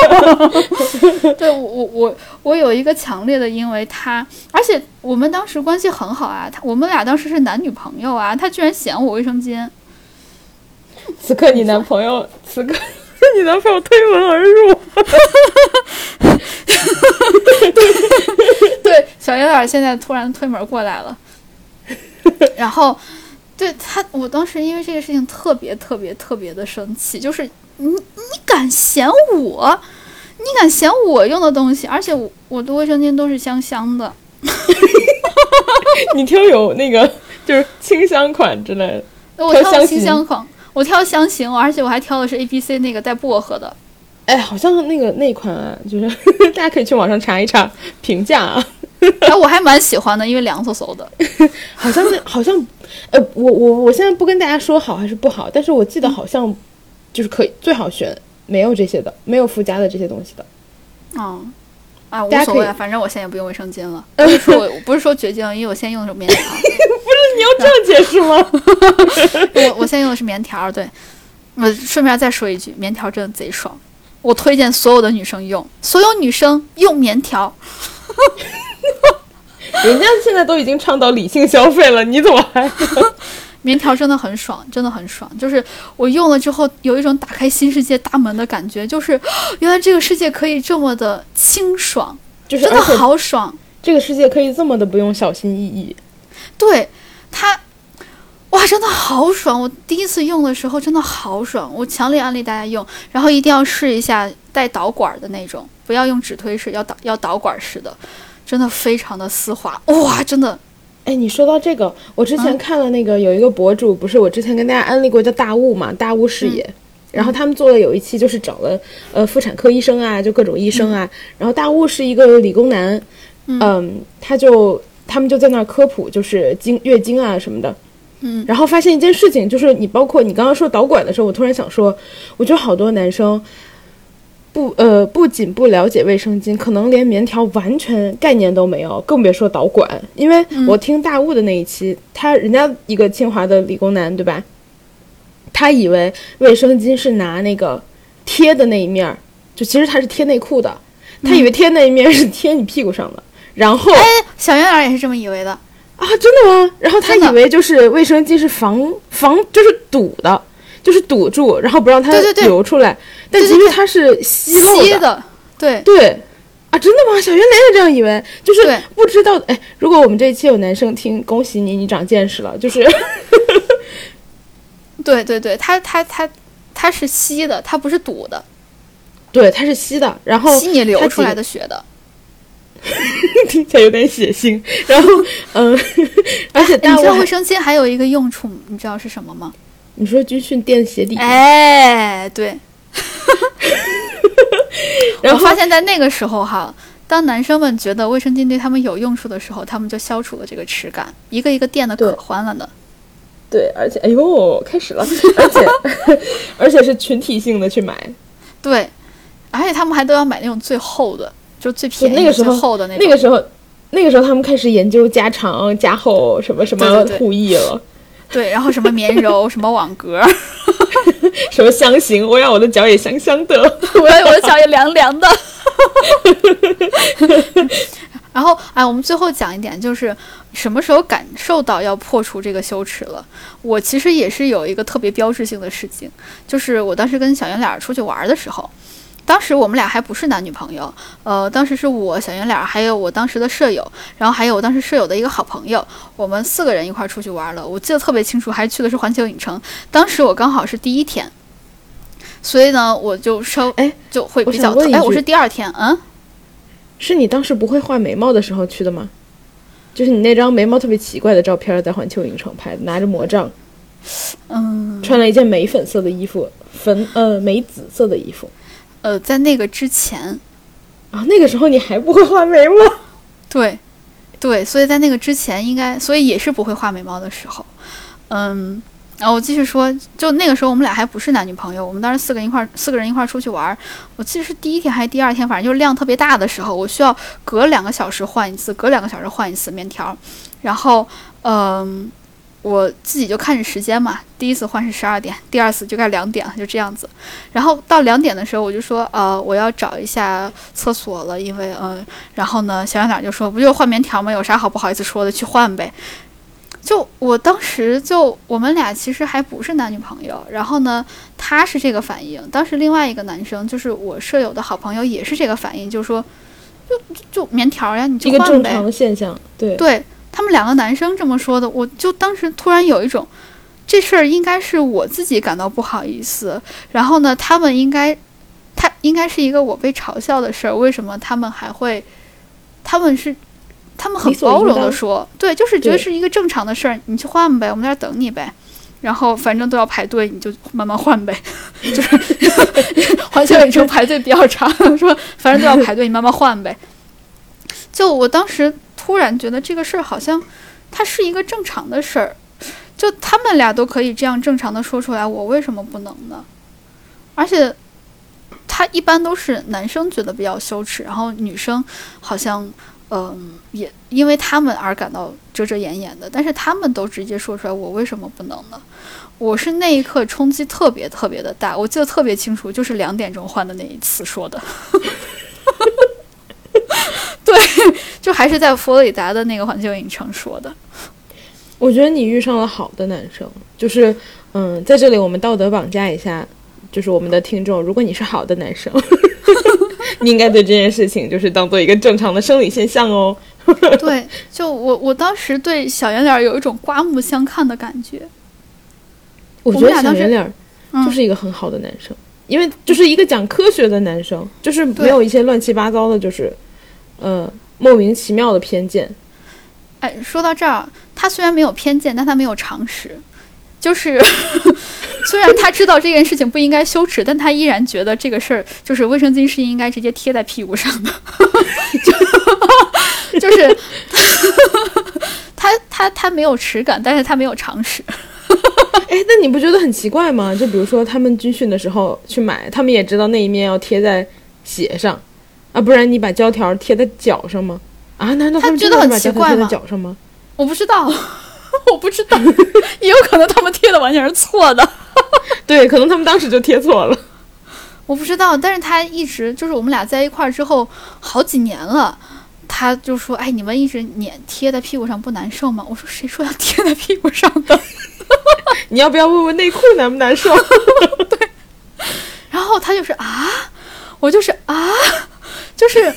对我我我我有一个强烈的，因为他，而且我们当时关系很好啊，他我们俩当时是男女朋友啊，他居然嫌我卫生间。此刻你男朋友，此刻你男朋友推门而入，对，小圆脸现在突然推门过来了，然后对他，我当时因为这个事情特别特别特别的生气，就是你你敢嫌我，你敢嫌我用的东西，而且我我的卫生巾都是香香的，你挑有那个就是清香款之类的，我挑清香款。我挑香型，而且我还挑的是 A B C 那个带薄荷的。哎，好像那个那款啊，就是 大家可以去网上查一查评价啊。哎，我还蛮喜欢的，因为凉飕飕的。好像是，好像，呃，我我我现在不跟大家说好还是不好，但是我记得好像就是可以最好选没有这些的，没有附加的这些东西的。嗯。啊，无所谓，反正我现在也不用卫生巾了。不是说我不是说绝经，因为我现在用的是棉条。不是你要这样解释吗？我我现在用的是棉条，对。我顺便再说一句，棉条真的贼爽，我推荐所有的女生用，所有女生用棉条。人家现在都已经倡导理性消费了，你怎么还？棉条真的很爽，真的很爽。就是我用了之后，有一种打开新世界大门的感觉，就是 原来这个世界可以这么的清爽，就是真的好爽。这个世界可以这么的不用小心翼翼。对它，哇，真的好爽！我第一次用的时候真的好爽，我强烈安利大家用，然后一定要试一下带导管的那种，不要用指推式，要导要导管式的，真的非常的丝滑，哇，真的。哎，你说到这个，我之前看了那个有一个博主，不是我之前跟大家安利过叫大雾嘛，大雾视野，然后他们做了有一期就是找了呃妇产科医生啊，就各种医生啊，然后大雾是一个理工男，嗯，他就他们就在那儿科普，就是经月经啊什么的，嗯，然后发现一件事情，就是你包括你刚刚说导管的时候，我突然想说，我觉得好多男生。不，呃，不仅不了解卫生巾，可能连棉条完全概念都没有，更别说导管。因为我听大雾的那一期，他人家一个清华的理工男，对吧？他以为卫生巾是拿那个贴的那一面儿，就其实他是贴内裤的，他以为贴那一面是贴你屁股上的。然后，哎，小圆脸也是这么以为的啊？真的吗？然后他以为就是卫生巾是防防，就是堵的。就是堵住，然后不让它流出来，但其实它是吸的。对对啊，真的吗？小圆脸也这样以为，就是不知道。哎，如果我们这一期有男生听，恭喜你，你长见识了。就是，对对对，它它它它是吸的，它不是堵的。对，它是吸的，然后吸你流出来的血的，听起来有点血腥。然后，嗯，而且你知道卫生巾还有一个用处，你知道是什么吗？你说军训垫鞋底？哎，对。然后发现，在那个时候哈，当男生们觉得卫生巾对他们有用处的时候，他们就消除了这个耻感，一个一个垫的可欢了呢。对，而且哎呦，开始了，而且而且是群体性的去买。对，而且他们还都要买那种最厚的，就最便宜、那个时候最厚的那种那个时候，那个时候他们开始研究加长、加厚什么什么护翼了。对，然后什么绵柔、什么网格，什么香型，我让我的脚也香香的，我让我的脚也凉凉的。然后，哎，我们最后讲一点，就是什么时候感受到要破除这个羞耻了？我其实也是有一个特别标志性的事情，就是我当时跟小圆脸出去玩的时候。当时我们俩还不是男女朋友，呃，当时是我小圆脸，还有我当时的舍友，然后还有我当时舍友的一个好朋友，我们四个人一块出去玩了。我记得特别清楚，还去的是环球影城。当时我刚好是第一天，所以呢，我就稍哎就会比较哎，我是第二天，嗯，是你当时不会画眉毛的时候去的吗？就是你那张眉毛特别奇怪的照片，在环球影城拍的，拿着魔杖，嗯，穿了一件玫粉色的衣服，粉呃玫紫色的衣服。呃，在那个之前，啊，那个时候你还不会画眉毛？对，对，所以在那个之前，应该，所以也是不会画眉毛的时候。嗯，然后我继续说，就那个时候我们俩还不是男女朋友，我们当时四个人一块，四个人一块出去玩。我记得是第一天还是第二天，反正就是量特别大的时候，我需要隔两个小时换一次，隔两个小时换一次面条。然后，嗯。我自己就看着时间嘛，第一次换是十二点，第二次就该两点了，就这样子。然后到两点的时候，我就说，呃，我要找一下厕所了，因为，呃，然后呢，小圆脸就说，不就换棉条吗？有啥好不好意思说的？去换呗。就我当时就我们俩其实还不是男女朋友，然后呢，他是这个反应。当时另外一个男生就是我舍友的好朋友，也是这个反应，就说，就就棉条呀，你就换呗。一个正常现象，对对。他们两个男生这么说的，我就当时突然有一种，这事儿应该是我自己感到不好意思。然后呢，他们应该，他应该是一个我被嘲笑的事儿。为什么他们还会？他们是，他们很包容的说，对，就是觉得是一个正常的事儿，你去换呗，我们在这等你呗。然后反正都要排队，你就慢慢换呗。就是环球影城排队比较长，说反正都要排队，你慢慢换呗。就我当时。突然觉得这个事儿好像，它是一个正常的事儿，就他们俩都可以这样正常的说出来，我为什么不能呢？而且，他一般都是男生觉得比较羞耻，然后女生好像，嗯，也因为他们而感到遮遮掩掩的，但是他们都直接说出来，我为什么不能呢？我是那一刻冲击特别特别的大，我记得特别清楚，就是两点钟换的那一次说的。对，就还是在佛罗里达的那个环球影城说的。我觉得你遇上了好的男生，就是嗯，在这里我们道德绑架一下，就是我们的听众，如果你是好的男生，你应该对这件事情就是当做一个正常的生理现象哦。对，就我我当时对小圆脸有一种刮目相看的感觉。我觉得小圆脸就是一个很好的男生，因为就是一个讲科学的男生，就是没有一些乱七八糟的，就是。嗯，莫名其妙的偏见。哎，说到这儿，他虽然没有偏见，但他没有常识。就是 虽然他知道这件事情不应该羞耻，但他依然觉得这个事儿就是卫生巾是应该直接贴在屁股上的。就是 他他他没有耻感，但是他没有常识。哎，那你不觉得很奇怪吗？就比如说他们军训的时候去买，他们也知道那一面要贴在鞋上。啊，不然你把胶条贴在脚上吗？啊，难道他们觉得很奇怪吗？脚上吗？我不知道，我不知道，也有可能他们贴的完全是错的。对，可能他们当时就贴错了。我不知道，但是他一直就是我们俩在一块儿之后好几年了，他就说：“哎，你们一直粘贴在屁股上不难受吗？”我说：“谁说要贴在屁股上的？你要不要问问内裤难不难受？”对。然后他就是啊，我就是啊。就是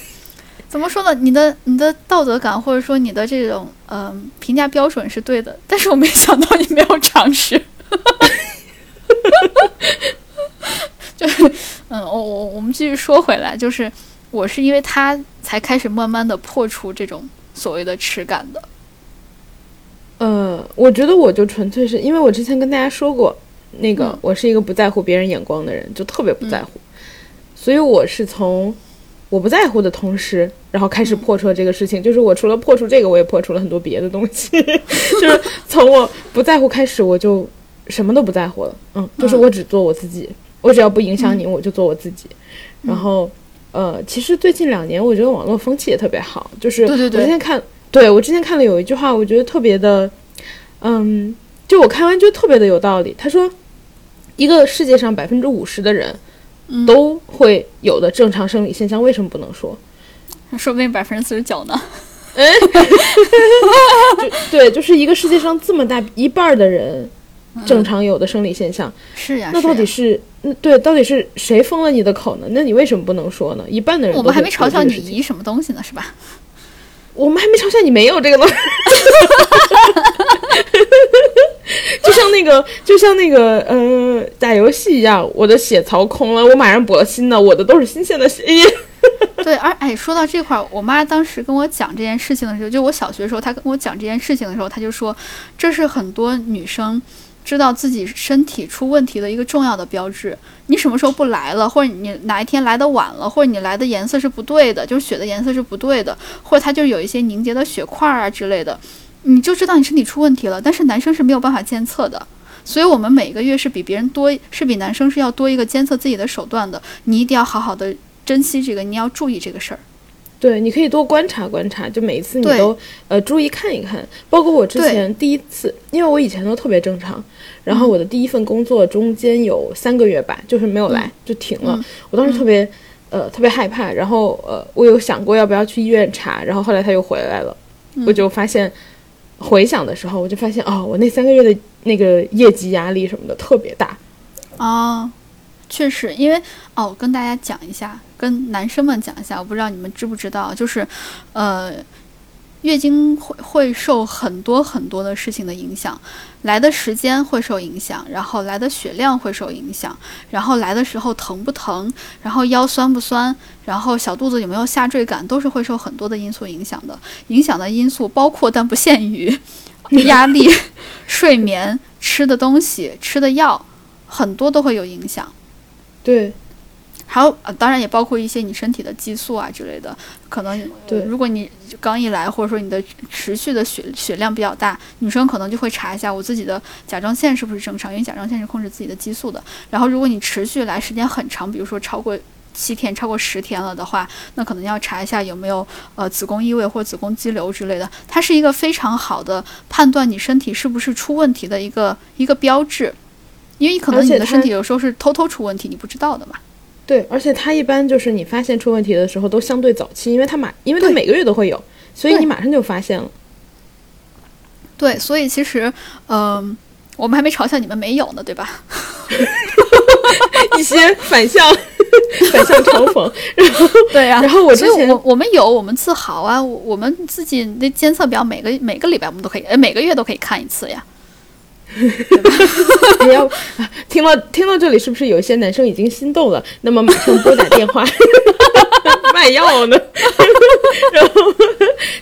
怎么说呢？你的你的道德感或者说你的这种嗯评价标准是对的，但是我没想到你没有常识。就是嗯，我我我们继续说回来，就是我是因为他才开始慢慢的破除这种所谓的耻感的。呃，我觉得我就纯粹是因为我之前跟大家说过，那个我是一个不在乎别人眼光的人，就特别不在乎，所以我是从。我不在乎的同时，然后开始破除了这个事情。就是我除了破除这个，我也破除了很多别的东西。就是从我不在乎开始，我就什么都不在乎了。嗯，就是我只做我自己，我只要不影响你，我就做我自己。然后，呃，其实最近两年，我觉得网络风气也特别好。就是我之前看，对我之前看了有一句话，我觉得特别的，嗯，就我看完觉得特别的有道理。他说，一个世界上百分之五十的人。嗯都会有的正常生理现象，为什么不能说？说不定百分之四十九呢。对，就是一个世界上这么大一半的人正常有的生理现象，是呀，那到底是呀是对，到底是谁封了你的口呢？那你为什么不能说呢？一半的人我们还没嘲笑你这个事情姨什么东西呢，是吧？我们还没嘲笑你没有这个东西。像那个，就像那个，呃，打游戏一样，我的血槽空了，我马上补了新的，我的都是新鲜的血液。对，而哎，说到这块儿，我妈当时跟我讲这件事情的时候，就我小学的时候，她跟我讲这件事情的时候，她就说，这是很多女生知道自己身体出问题的一个重要的标志。你什么时候不来了，或者你哪一天来的晚了，或者你来的颜色是不对的，就是血的颜色是不对的，或者它就有一些凝结的血块儿啊之类的，你就知道你身体出问题了。但是男生是没有办法监测的。所以，我们每个月是比别人多，是比男生是要多一个监测自己的手段的。你一定要好好的珍惜这个，你要注意这个事儿。对，你可以多观察观察，就每一次你都呃注意看一看。包括我之前第一次，因为我以前都特别正常，然后我的第一份工作中间有三个月吧，就是没有来，就停了。嗯我当时特别、呃特别害怕，然后呃我有想过要不要去医院查，然后后来他又回来了，嗯我就发现回想的时候，我就发现哦，我那三个月的那个业绩压力什么的特别大。哦，确实，因为哦，我跟大家讲一下，跟男生们讲一下，我不知道你们知不知道，就是，呃，月经会会受很多很多的事情的影响，来的时间会受影响，然后来的血量会受影响，然后来的时候疼不疼，然后腰酸不酸，然后小肚子有没有下坠感，都是会受很多的因素影响的。影响的因素包括但不限于压力、睡眠、吃的东西、吃的药。很多都会有影响。对，还有，呃，当然也包括一些你身体的激素啊之类的，可能呃对如果你刚一来，或者说你的持续的血血量比较大，女生可能就会查一下我自己的甲状腺是不是正常，因为甲状腺是控制自己的激素的。然后，如果你持续来时间很长，比如说超过七天、超过十天了的话，那可能要查一下有没有呃子宫异位或子宫肌瘤之类的。它是一个非常好的判断你身体是不是出问题的一个一个标志。因为可能你的身体有时候是偷偷出问题，你不知道的嘛。对，而且它一般就是你发现出问题的时候都相对早期，因为它马，因为它每个月都会有，所以你马上就发现了。对，所以其实，嗯、我们还没嘲笑你们没有呢，对吧？一些反向反向嘲讽。对呀、然后我之前所以我我们有，我们自豪啊，我我们自己的监测表每个每个礼拜我们都可以，呃，每个月都可以看一次呀。哎呀，啊 听到听到这里，是不是有一些男生已经心动了？那么马上拨打电话 卖药呢？然后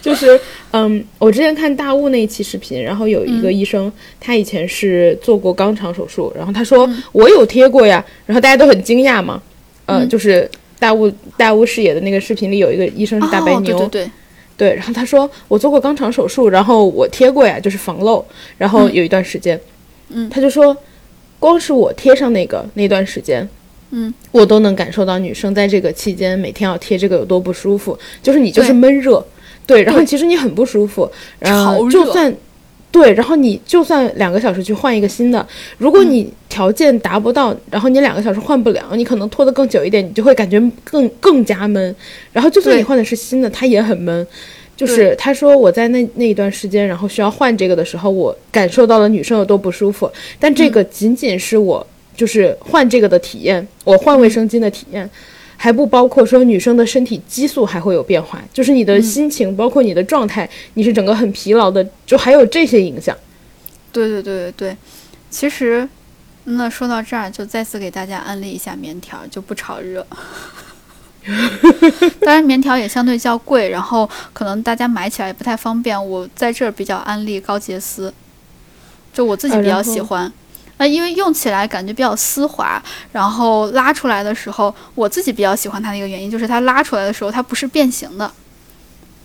就是，嗯，我之前看大雾那一期视频，然后有一个医生，他以前是做过肛肠手术，然后他说、我有贴过呀，然后大家都很惊讶嘛，呃，嗯就是大雾大雾视野的那个视频里有一个医生是大白哦，牛，对对对，对，然后他说我做过肛肠手术，然后我贴过呀，就是防漏，然后有一段时间，嗯。他就说，光是我贴上那个那段时间，嗯，我都能感受到女生在这个期间每天要贴这个有多不舒服，就是你就是闷热，对，然后其实你很不舒服，然后就算。对，然后你就算两个小时去换一个新的，如果你条件达不到，然后你两个小时换不了，你可能拖得更久一点，你就会感觉更更加闷。然后就算你换的是新的，它也很闷。就是他说我在那那一段时间，然后需要换这个的时候，我感受到了女生有多不舒服。但这个嗯仅仅是我就是换这个的体验，我换卫生巾的体验，还不包括说女生的身体激素还会有变化，就是你的心情，包括你的状态，你是整个很疲劳的，就还有这些影响。对对对对对，其实，那说到这儿，就再次给大家安利一下棉条，就不炒热。当然，棉条也相对较贵，然后可能大家买起来也不太方便。我在这儿比较安利高洁丝，就我自己比较喜欢。呃，因为用起来感觉比较丝滑，然后拉出来的时候，我自己比较喜欢它的一个原因就是它拉出来的时候它不是变形的，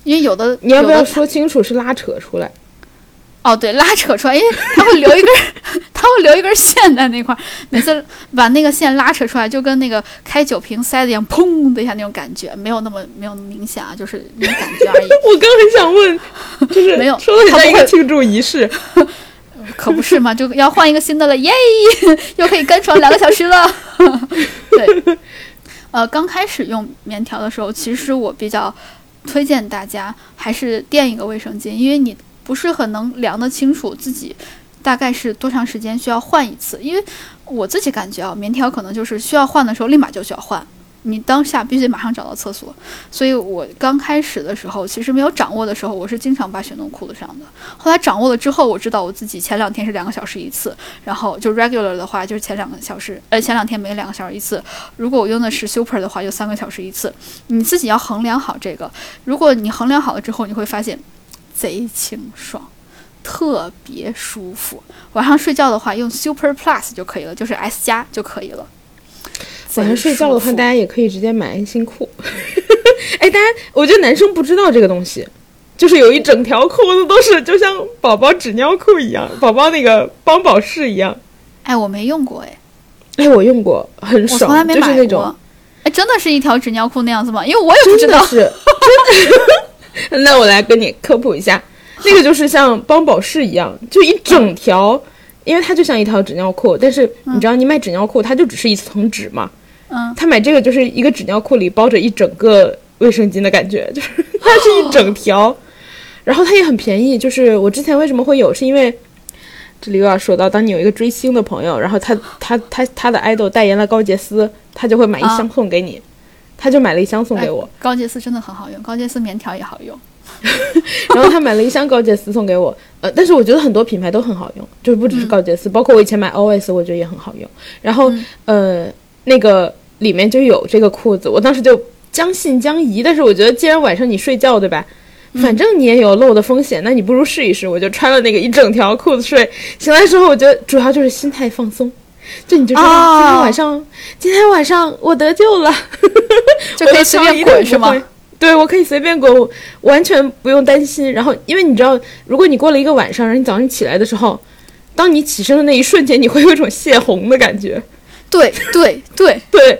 因为有的你要不要有说清楚是拉扯出来？哦，对，拉扯出来，因为它会留一根，它会留一根线在那块儿，每次把那个线拉扯出来，就跟那个开酒瓶塞子一样，砰的一下那种感觉，没有那么没有那么明显啊，就是那种感觉而已。我刚很想问，就是没有说的像一个庆祝仪式。可不是嘛，就要换一个新的了，耶，又可以干床两个小时了。对，呃，刚开始用棉条的时候，其实我比较推荐大家还是垫一个卫生巾，因为你不是很能量得清楚自己大概是多长时间需要换一次，因为我自己感觉啊，棉条可能就是需要换的时候立马就需要换。你当下必须马上找到厕所，所以我刚开始的时候，其实没有掌握的时候，我是经常把血弄裤子上的。后来掌握了之后，我知道我自己前两天是两个小时一次，然后就 regular 的话就是前两个小时，呃，前两天每两个小时一次。如果我用的是 super 的话，就三个小时一次。你自己要衡量好这个。如果你衡量好了之后，你会发现贼清爽，特别舒服。晚上睡觉的话，用 super plus 就可以了，就是 S 加就可以了。晚上睡觉的话，大家也可以直接买安心裤。哎，大家，我觉得男生不知道这个东西，就是有一整条裤子都是就像宝宝纸尿裤一样，宝宝那个帮宝适一样。哎，我没用过哎，哎，我用过，很我爽，从来没买过。就是那种哎，真的是一条纸尿裤那样子吗？因为我也不知道。真的是真的。那我来跟你科普一下，那个就是像帮宝适一样，就一整条，因为它就像一条纸尿裤，但是你知道，你买纸尿裤它就只是一层纸嘛，嗯，他买这个就是一个纸尿裤里包着一整个卫生巾的感觉，就是它是一整条，然后它也很便宜。就是我之前为什么会有，是因为这里又要说到，当你有一个追星的朋友，然后他他他他的 idol 代言了高洁丝，他就会买一啊箱送给你，他就买了一箱送给我，高洁丝真的很好用，高洁丝棉条也好用。然后他买了一箱高洁丝送给我，呃，但是我觉得很多品牌都很好用，就是不只是高洁丝，包括我以前买 OS，我觉得也很好用。然后、呃，那个里面就有这个裤子，我当时就将信将疑，但是我觉得既然晚上你睡觉对吧？反正你也有漏的风险，那你不如试一试。我就穿了那个一整条裤子睡，醒来之后，我觉得主要就是心态放松，就你就知道哦今天晚上，今天晚上我得救了，就可以随便滚是吗？？对，我可以随便滚，我完全不用担心。然后，因为你知道，如果你过了一个晚上，然后你早上起来的时候，当你起身的那一瞬间，你会有一种泄洪的感觉。对对对，对，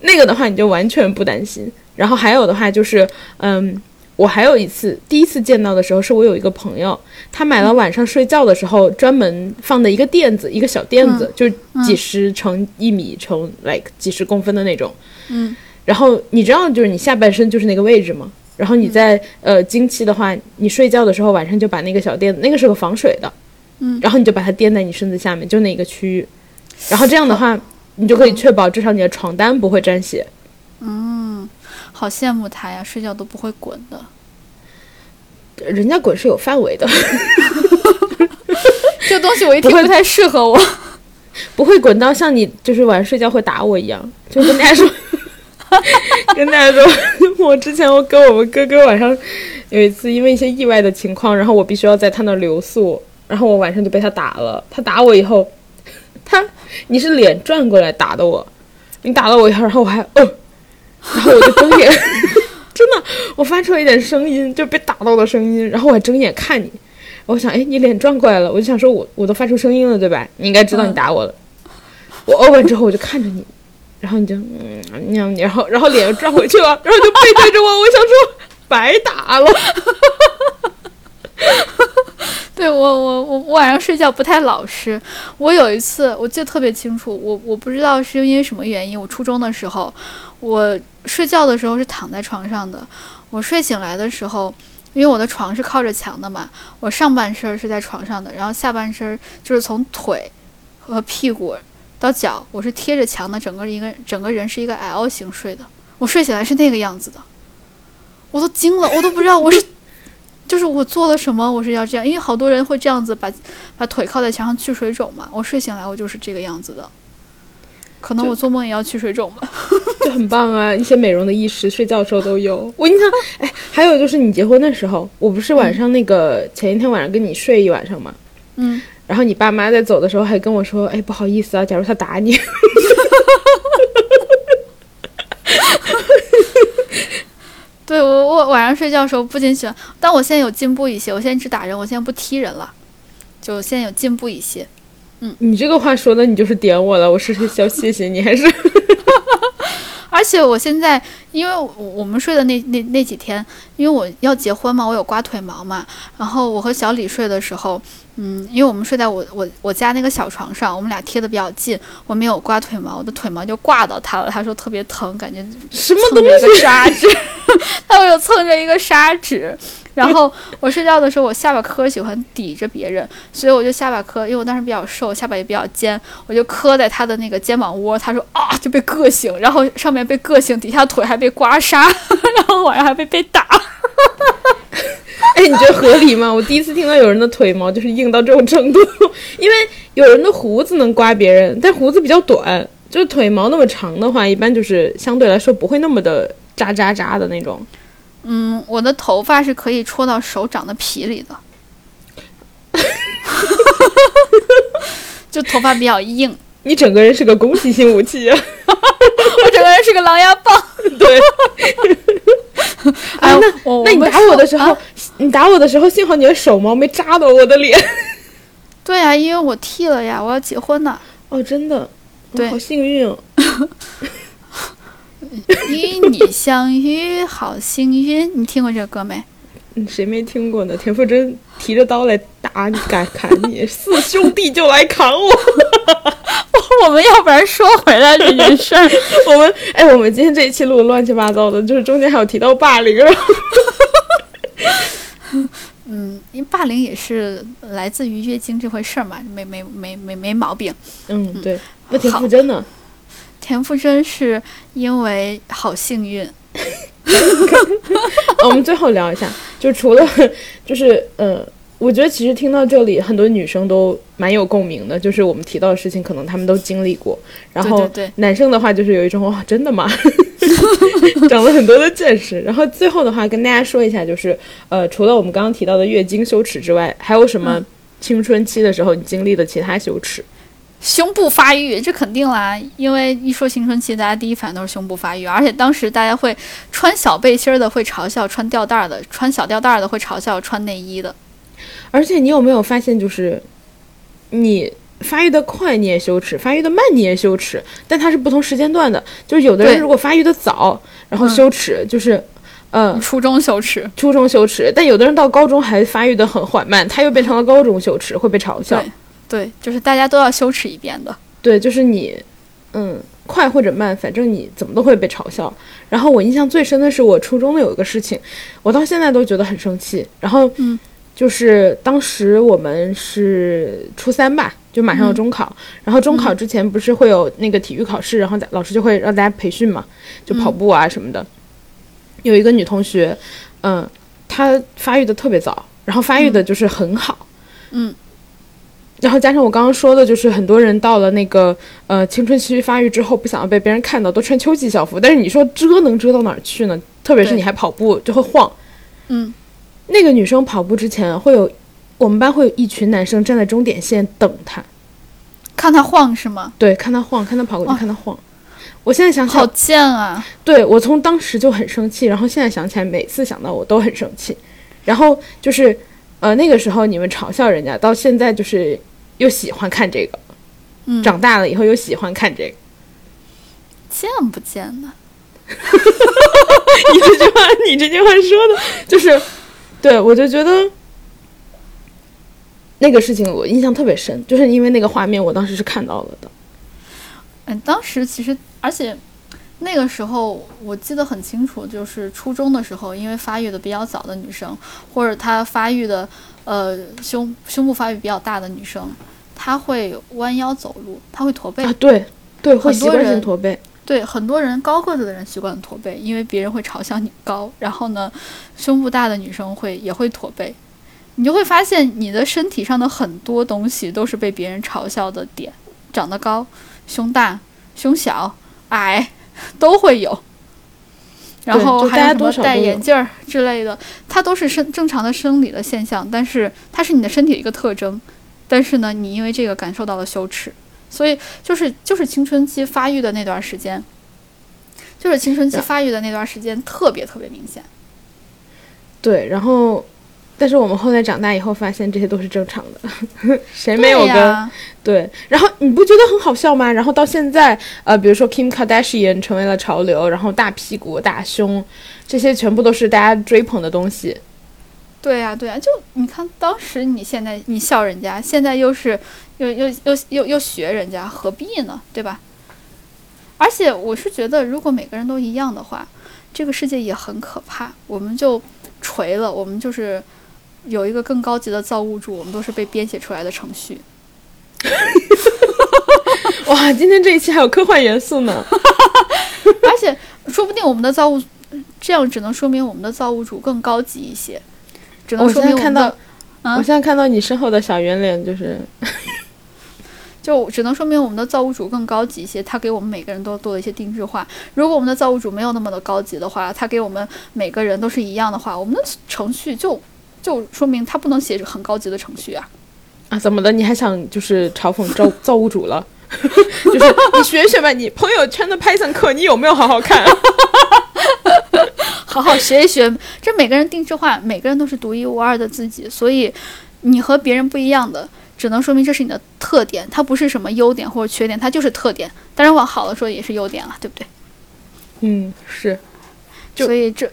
那个的话你就完全不担心。然后还有的话就是，嗯，我还有一次第一次见到的时候，是我有一个朋友，他买了晚上睡觉的时候专门放的一个垫子，一个小垫子，就是几十乘一米乘 like 几十公分的那种。嗯，然后你知道，就是你下半身就是那个位置吗？然后你在、呃经期的话，你睡觉的时候晚上就把那个小垫子，那个是个防水的，嗯。然后你就把它垫在你身子下面，就那一个区域，然后这样的话，你就可以确保至少你的床单不会沾血。嗯好羡慕他呀，睡觉都不会滚的。人家滚是有范围的，这东西我一听不太适合我。不会滚到像你就是晚上睡觉会打我一样。就跟大家说，跟大家说，我之前我跟我们哥哥晚上有一次因为一些意外的情况，然后我必须要在他那儿留宿，然后我晚上就被他打了。他打我以后，他你是脸转过来打的我，你打了我一下，然后我还哦、然后我就睁眼，真的，我发出了一点声音，就被打到的声音，然后我还睁眼看你。我想，哎，你脸转过来了，我就想说我，我都发出声音了，对吧？你应该知道你打我了。我哦完之后，我就看着你，然后你就嗯，你然后然后脸又转回去了，然后就背对着我，我想说白打了。对我我我晚上睡觉不太老实。我有一次我记得特别清楚，我我不知道是因为什么原因，我初中的时候，我睡觉的时候是躺在床上的，我睡醒来的时候。因为我的床是靠着墙的嘛，我上半身是在床上的，然后下半身就是从腿和屁股到脚，我是贴着墙的，整个一个整个人是一个 L 型睡的。我睡起来是那个样子的，我都惊了，我都不知道我是就是我做了什么，我是要这样，因为好多人会这样子把把腿靠在墙上去水肿嘛。我睡醒来我就是这个样子的，可能我做梦也要去水肿吧。就很棒啊！一些美容的意识，睡觉的时候都有。我印象，哎，还有就是你结婚的时候，我不是晚上那个、前一天晚上跟你睡一晚上嘛，嗯然后你爸妈在走的时候还跟我说：“哎，不好意思啊，假如他打你。”对我，我晚上睡觉的时候不仅喜欢，但我现在有进步一些，我现在只打人，我现在不踢人了，就现在有进步一些。嗯你这个话说的，你就是点我了，我是要谢谢你，还是？而且我现在，因为我们睡的那那那几天，因为我要结婚嘛，我有刮腿毛嘛。然后我和小李睡的时候，嗯，因为我们睡在我我我家那个小床上，我们俩贴的比较近，我没有刮腿毛，我的腿毛就挂到他了。他说特别疼，感觉什么东西？砂纸，他有蹭着一个砂纸。然后我睡觉的时候，我下巴颏喜欢抵着别人，所以我就下巴颏，因为我当时比较瘦，下巴也比较尖，我就磕在他的那个肩膀窝。他说啊，就被硌醒，然后上面被硌醒，底下腿还被刮痧，然后晚上还被被打。哎，你觉得合理吗？我第一次听到有人的腿毛就是硬到这种程度，因为有人的胡子能刮别人，但胡子比较短，就是腿毛那么长的话，一般就是相对来说不会那么的扎扎扎的那种。嗯，我的头发是可以戳到手掌的皮里的，就头发比较硬。你整个人是个攻击性武器啊！我整个人是个狼牙棒。对。哎，那那你打我的时候，你打我的时候，幸好你的手毛没扎到我的脸。对呀，因为我剃了呀，我要结婚呢。哦，真的，对，好幸运哦。与你相遇，好幸运！你听过这个歌没？嗯，谁没听过呢？田馥甄提着刀来打你，敢砍你，四兄弟就来砍我。我们要不然说回来这件事儿，我们哎，我们今天这一期录的乱七八糟的，就是中间还有提到霸凌。嗯，因为霸凌也是来自于月经这回事儿嘛，没没没没没毛病。嗯，对。那田馥甄呢？田馥甄是因为好幸运。我们最后聊一下，就除了就是呃，我觉得其实听到这里，很多女生都蛮有共鸣的，就是我们提到的事情，可能她们都经历过。然后男生的话，就是有一种哇，真的吗？长了很多的见识。然后最后的话，跟大家说一下，就是呃，除了我们刚刚提到的月经羞耻之外，还有什么青春期的时候你经历的其他羞耻？胸部发育，这肯定啦，因为一说青春期，大家第一反应都是胸部发育，而且当时大家会穿小背心的会嘲笑穿吊带的，穿小吊带的会嘲笑穿内衣的。而且你有没有发现，就是你发育的快你也羞耻，发育的慢你也羞耻，但它是不同时间段的。就是有的人如果发育的早，然后羞耻，就是嗯，初中羞耻，初中羞耻，但有的人到高中还发育的很缓慢，他又变成了高中羞耻，会被嘲笑。对，就是大家都要羞耻一遍的。对，就是你，嗯，快或者慢，反正你怎么都会被嘲笑。然后我印象最深的是我初中的有一个事情，我到现在都觉得很生气。然后，嗯，就是当时我们是初三吧，就马上要中考，然后中考之前不是会有那个体育考试，然后老师就会让大家培训嘛，就跑步啊什么的。有一个女同学，嗯，她发育的特别早，然后发育的就是很好，嗯。然后加上我刚刚说的，就是很多人到了那个呃青春期发育之后，不想要被别人看到，都穿秋季校服。但是你说遮能遮到哪儿去呢？特别是你还跑步，就会晃。嗯，那个女生跑步之前会有，我们班会有一群男生站在终点线等她，看她晃是吗？对，看她晃，看她跑过去，看她晃。我现在想想，好贱啊！对我从当时就很生气，然后现在想起来，每次想到我都很生气。然后就是呃那个时候你们嘲笑人家，到现在就是。又喜欢看这个，嗯，长大了以后又喜欢看这个，贱不贱呢？你这句话，你这句话说的，就是，对我就觉得那个事情我印象特别深，就是因为那个画面，我当时是看到了的。嗯，当时其实，而且那个时候我记得很清楚，就是初中的时候，因为发育的比较早的女生，或者她发育的。呃，胸胸部发育比较大的女生，她会弯腰走路，她会驼背啊。对对，会习惯性驼背。对，很多人高个子的人习惯驼背，因为别人会嘲笑你高。然后呢，胸部大的女生会也会驼背，你就会发现你的身体上的很多东西都是被别人嘲笑的点。长得高、胸大、胸小、矮都会有。然后还有什么戴眼镜儿之类的，它都是生正常的生理的现象，但是它是你的身体一个特征，但是呢，你因为这个感受到了羞耻，所以就是就是青春期发育的那段时间，就是青春期发育的那段时间特别特别明显。对，然后，但是我们后来长大以后发现这些都是正常的，谁没有跟对？然后你不觉得很好笑吗？然后到现在，呃，比如说 Kim Kardashian 成为了潮流，然后大屁股、大胸，这些全部都是大家追捧的东西。对呀，对呀，就你看，当时你现在你笑人家，现在又是又又又又又学人家，何必呢？对吧？而且我是觉得，如果每个人都一样的话，这个世界也很可怕。我们就锤了，我们就是有一个更高级的造物主，我们都是被编写出来的程序。哇，今天这一期还有科幻元素呢！而且说不定我们的造物，这样只能说明我们的造物主更高级一些。只能说明我看到，我现在看到你身后的小圆脸，就是，就只能说明我们的造物主更高级一些，他给我们每个人都做了一些定制化。如果我们的造物主没有那么的高级的话，他给我们每个人都是一样的话，我们的程序就就说明他不能写很高级的程序啊！啊，怎么的？你还想就是嘲讽造造物主了？就是你学学吧，你朋友圈的 Python 课你有没有好好看？好好学一学，这每个人定制化，每个人都是独一无二的自己，所以你和别人不一样的，只能说明这是你的特点，它不是什么优点或者缺点，它就是特点。当然往好了说也是优点了，对不对？嗯，是。所以这，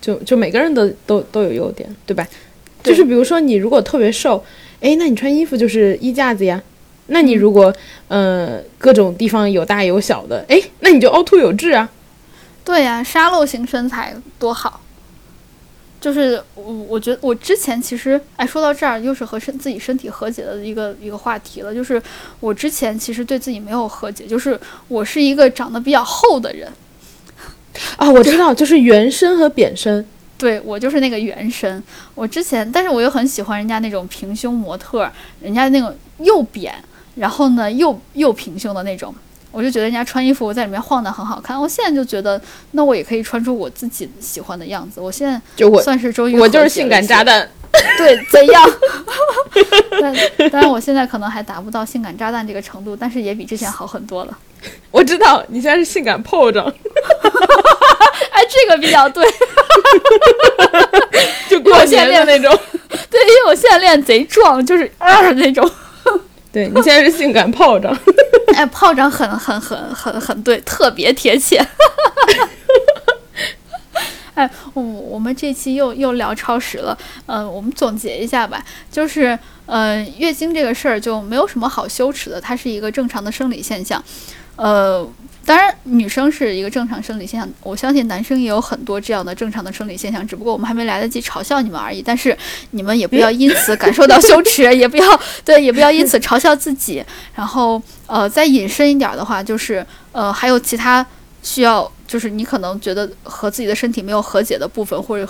就就每个人都都都有优点，对吧？就是比如说你如果特别瘦，哎，那你穿衣服就是衣架子呀。那你如果呃各种地方有大有小的，哎，那你就凹凸有致啊。对呀，沙漏型身材多好。就是我，我觉得我之前其实，哎，说到这儿又是和身自己身体和解的一个一个话题了。就是我之前其实对自己没有和解，就是我是一个长得比较厚的人。啊，我知道，就是圆身和扁身。对我就是那个圆身。我之前，但是我又很喜欢人家那种平胸模特，人家那种又扁，然后呢又又平胸的那种。我就觉得人家穿衣服在里面晃的很好看，我现在就觉得，那我也可以穿出我自己喜欢的样子。我现在就我算是终于我就是性感炸弹，对，怎样？但但是，我现在可能还达不到性感炸弹这个程度，但是也比之前好很多了。我知道你现在是性感炮仗，哎，这个比较对，就过年的那种，对，因为我现在练贼壮，就是啊那种。对你现在是性感炮仗，哎，炮仗很很很很很对，特别贴切。哎，我我们这期又又聊超时了，嗯，我们总结一下吧，就是，呃，月经这个事儿就没有什么好羞耻的，它是一个正常的生理现象，呃。当然，女生是一个正常生理现象，我相信男生也有很多这样的正常的生理现象，只不过我们还没来得及嘲笑你们而已。但是你们也不要因此感受到羞耻，也不要对，也不要因此嘲笑自己。然后，呃，再引申一点的话，就是呃，还有其他需要，就是你可能觉得和自己的身体没有和解的部分，或者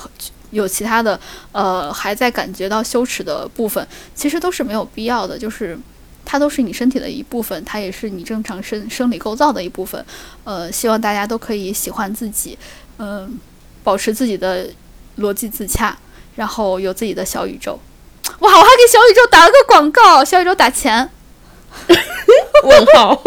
有其他的呃还在感觉到羞耻的部分，其实都是没有必要的，就是。它都是你身体的一部分，它也是你正常生生理构造的一部分。呃，希望大家都可以喜欢自己，嗯，保持自己的逻辑自洽，然后有自己的小宇宙。哇，我还给小宇宙打了个广告，小宇宙打钱。问号。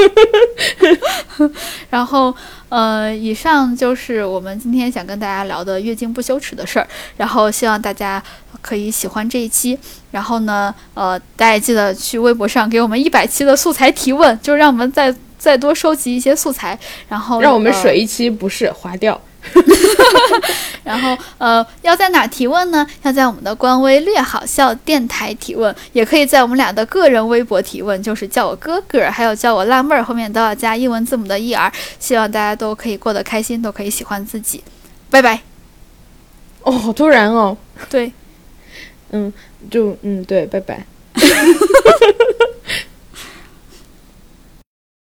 然后，呃，以上就是我们今天想跟大家聊的月经不羞耻的事儿。然后，希望大家可以喜欢这一期。然后呢，呃，大家也记得去微博上给我们一百期的素材提问，就让我们再再多收集一些素材。然后，让我们水一期不是划掉。然后，呃，要在哪提问呢？要在我们的官微“略好笑电台”提问，也可以在我们俩的个人微博提问，就是叫我哥哥，还有叫我辣妹儿，后面都要加英文字母的 “er”。希望大家都可以过得开心，都可以喜欢自己。拜拜。哦，好突然哦。对。嗯就嗯对拜拜。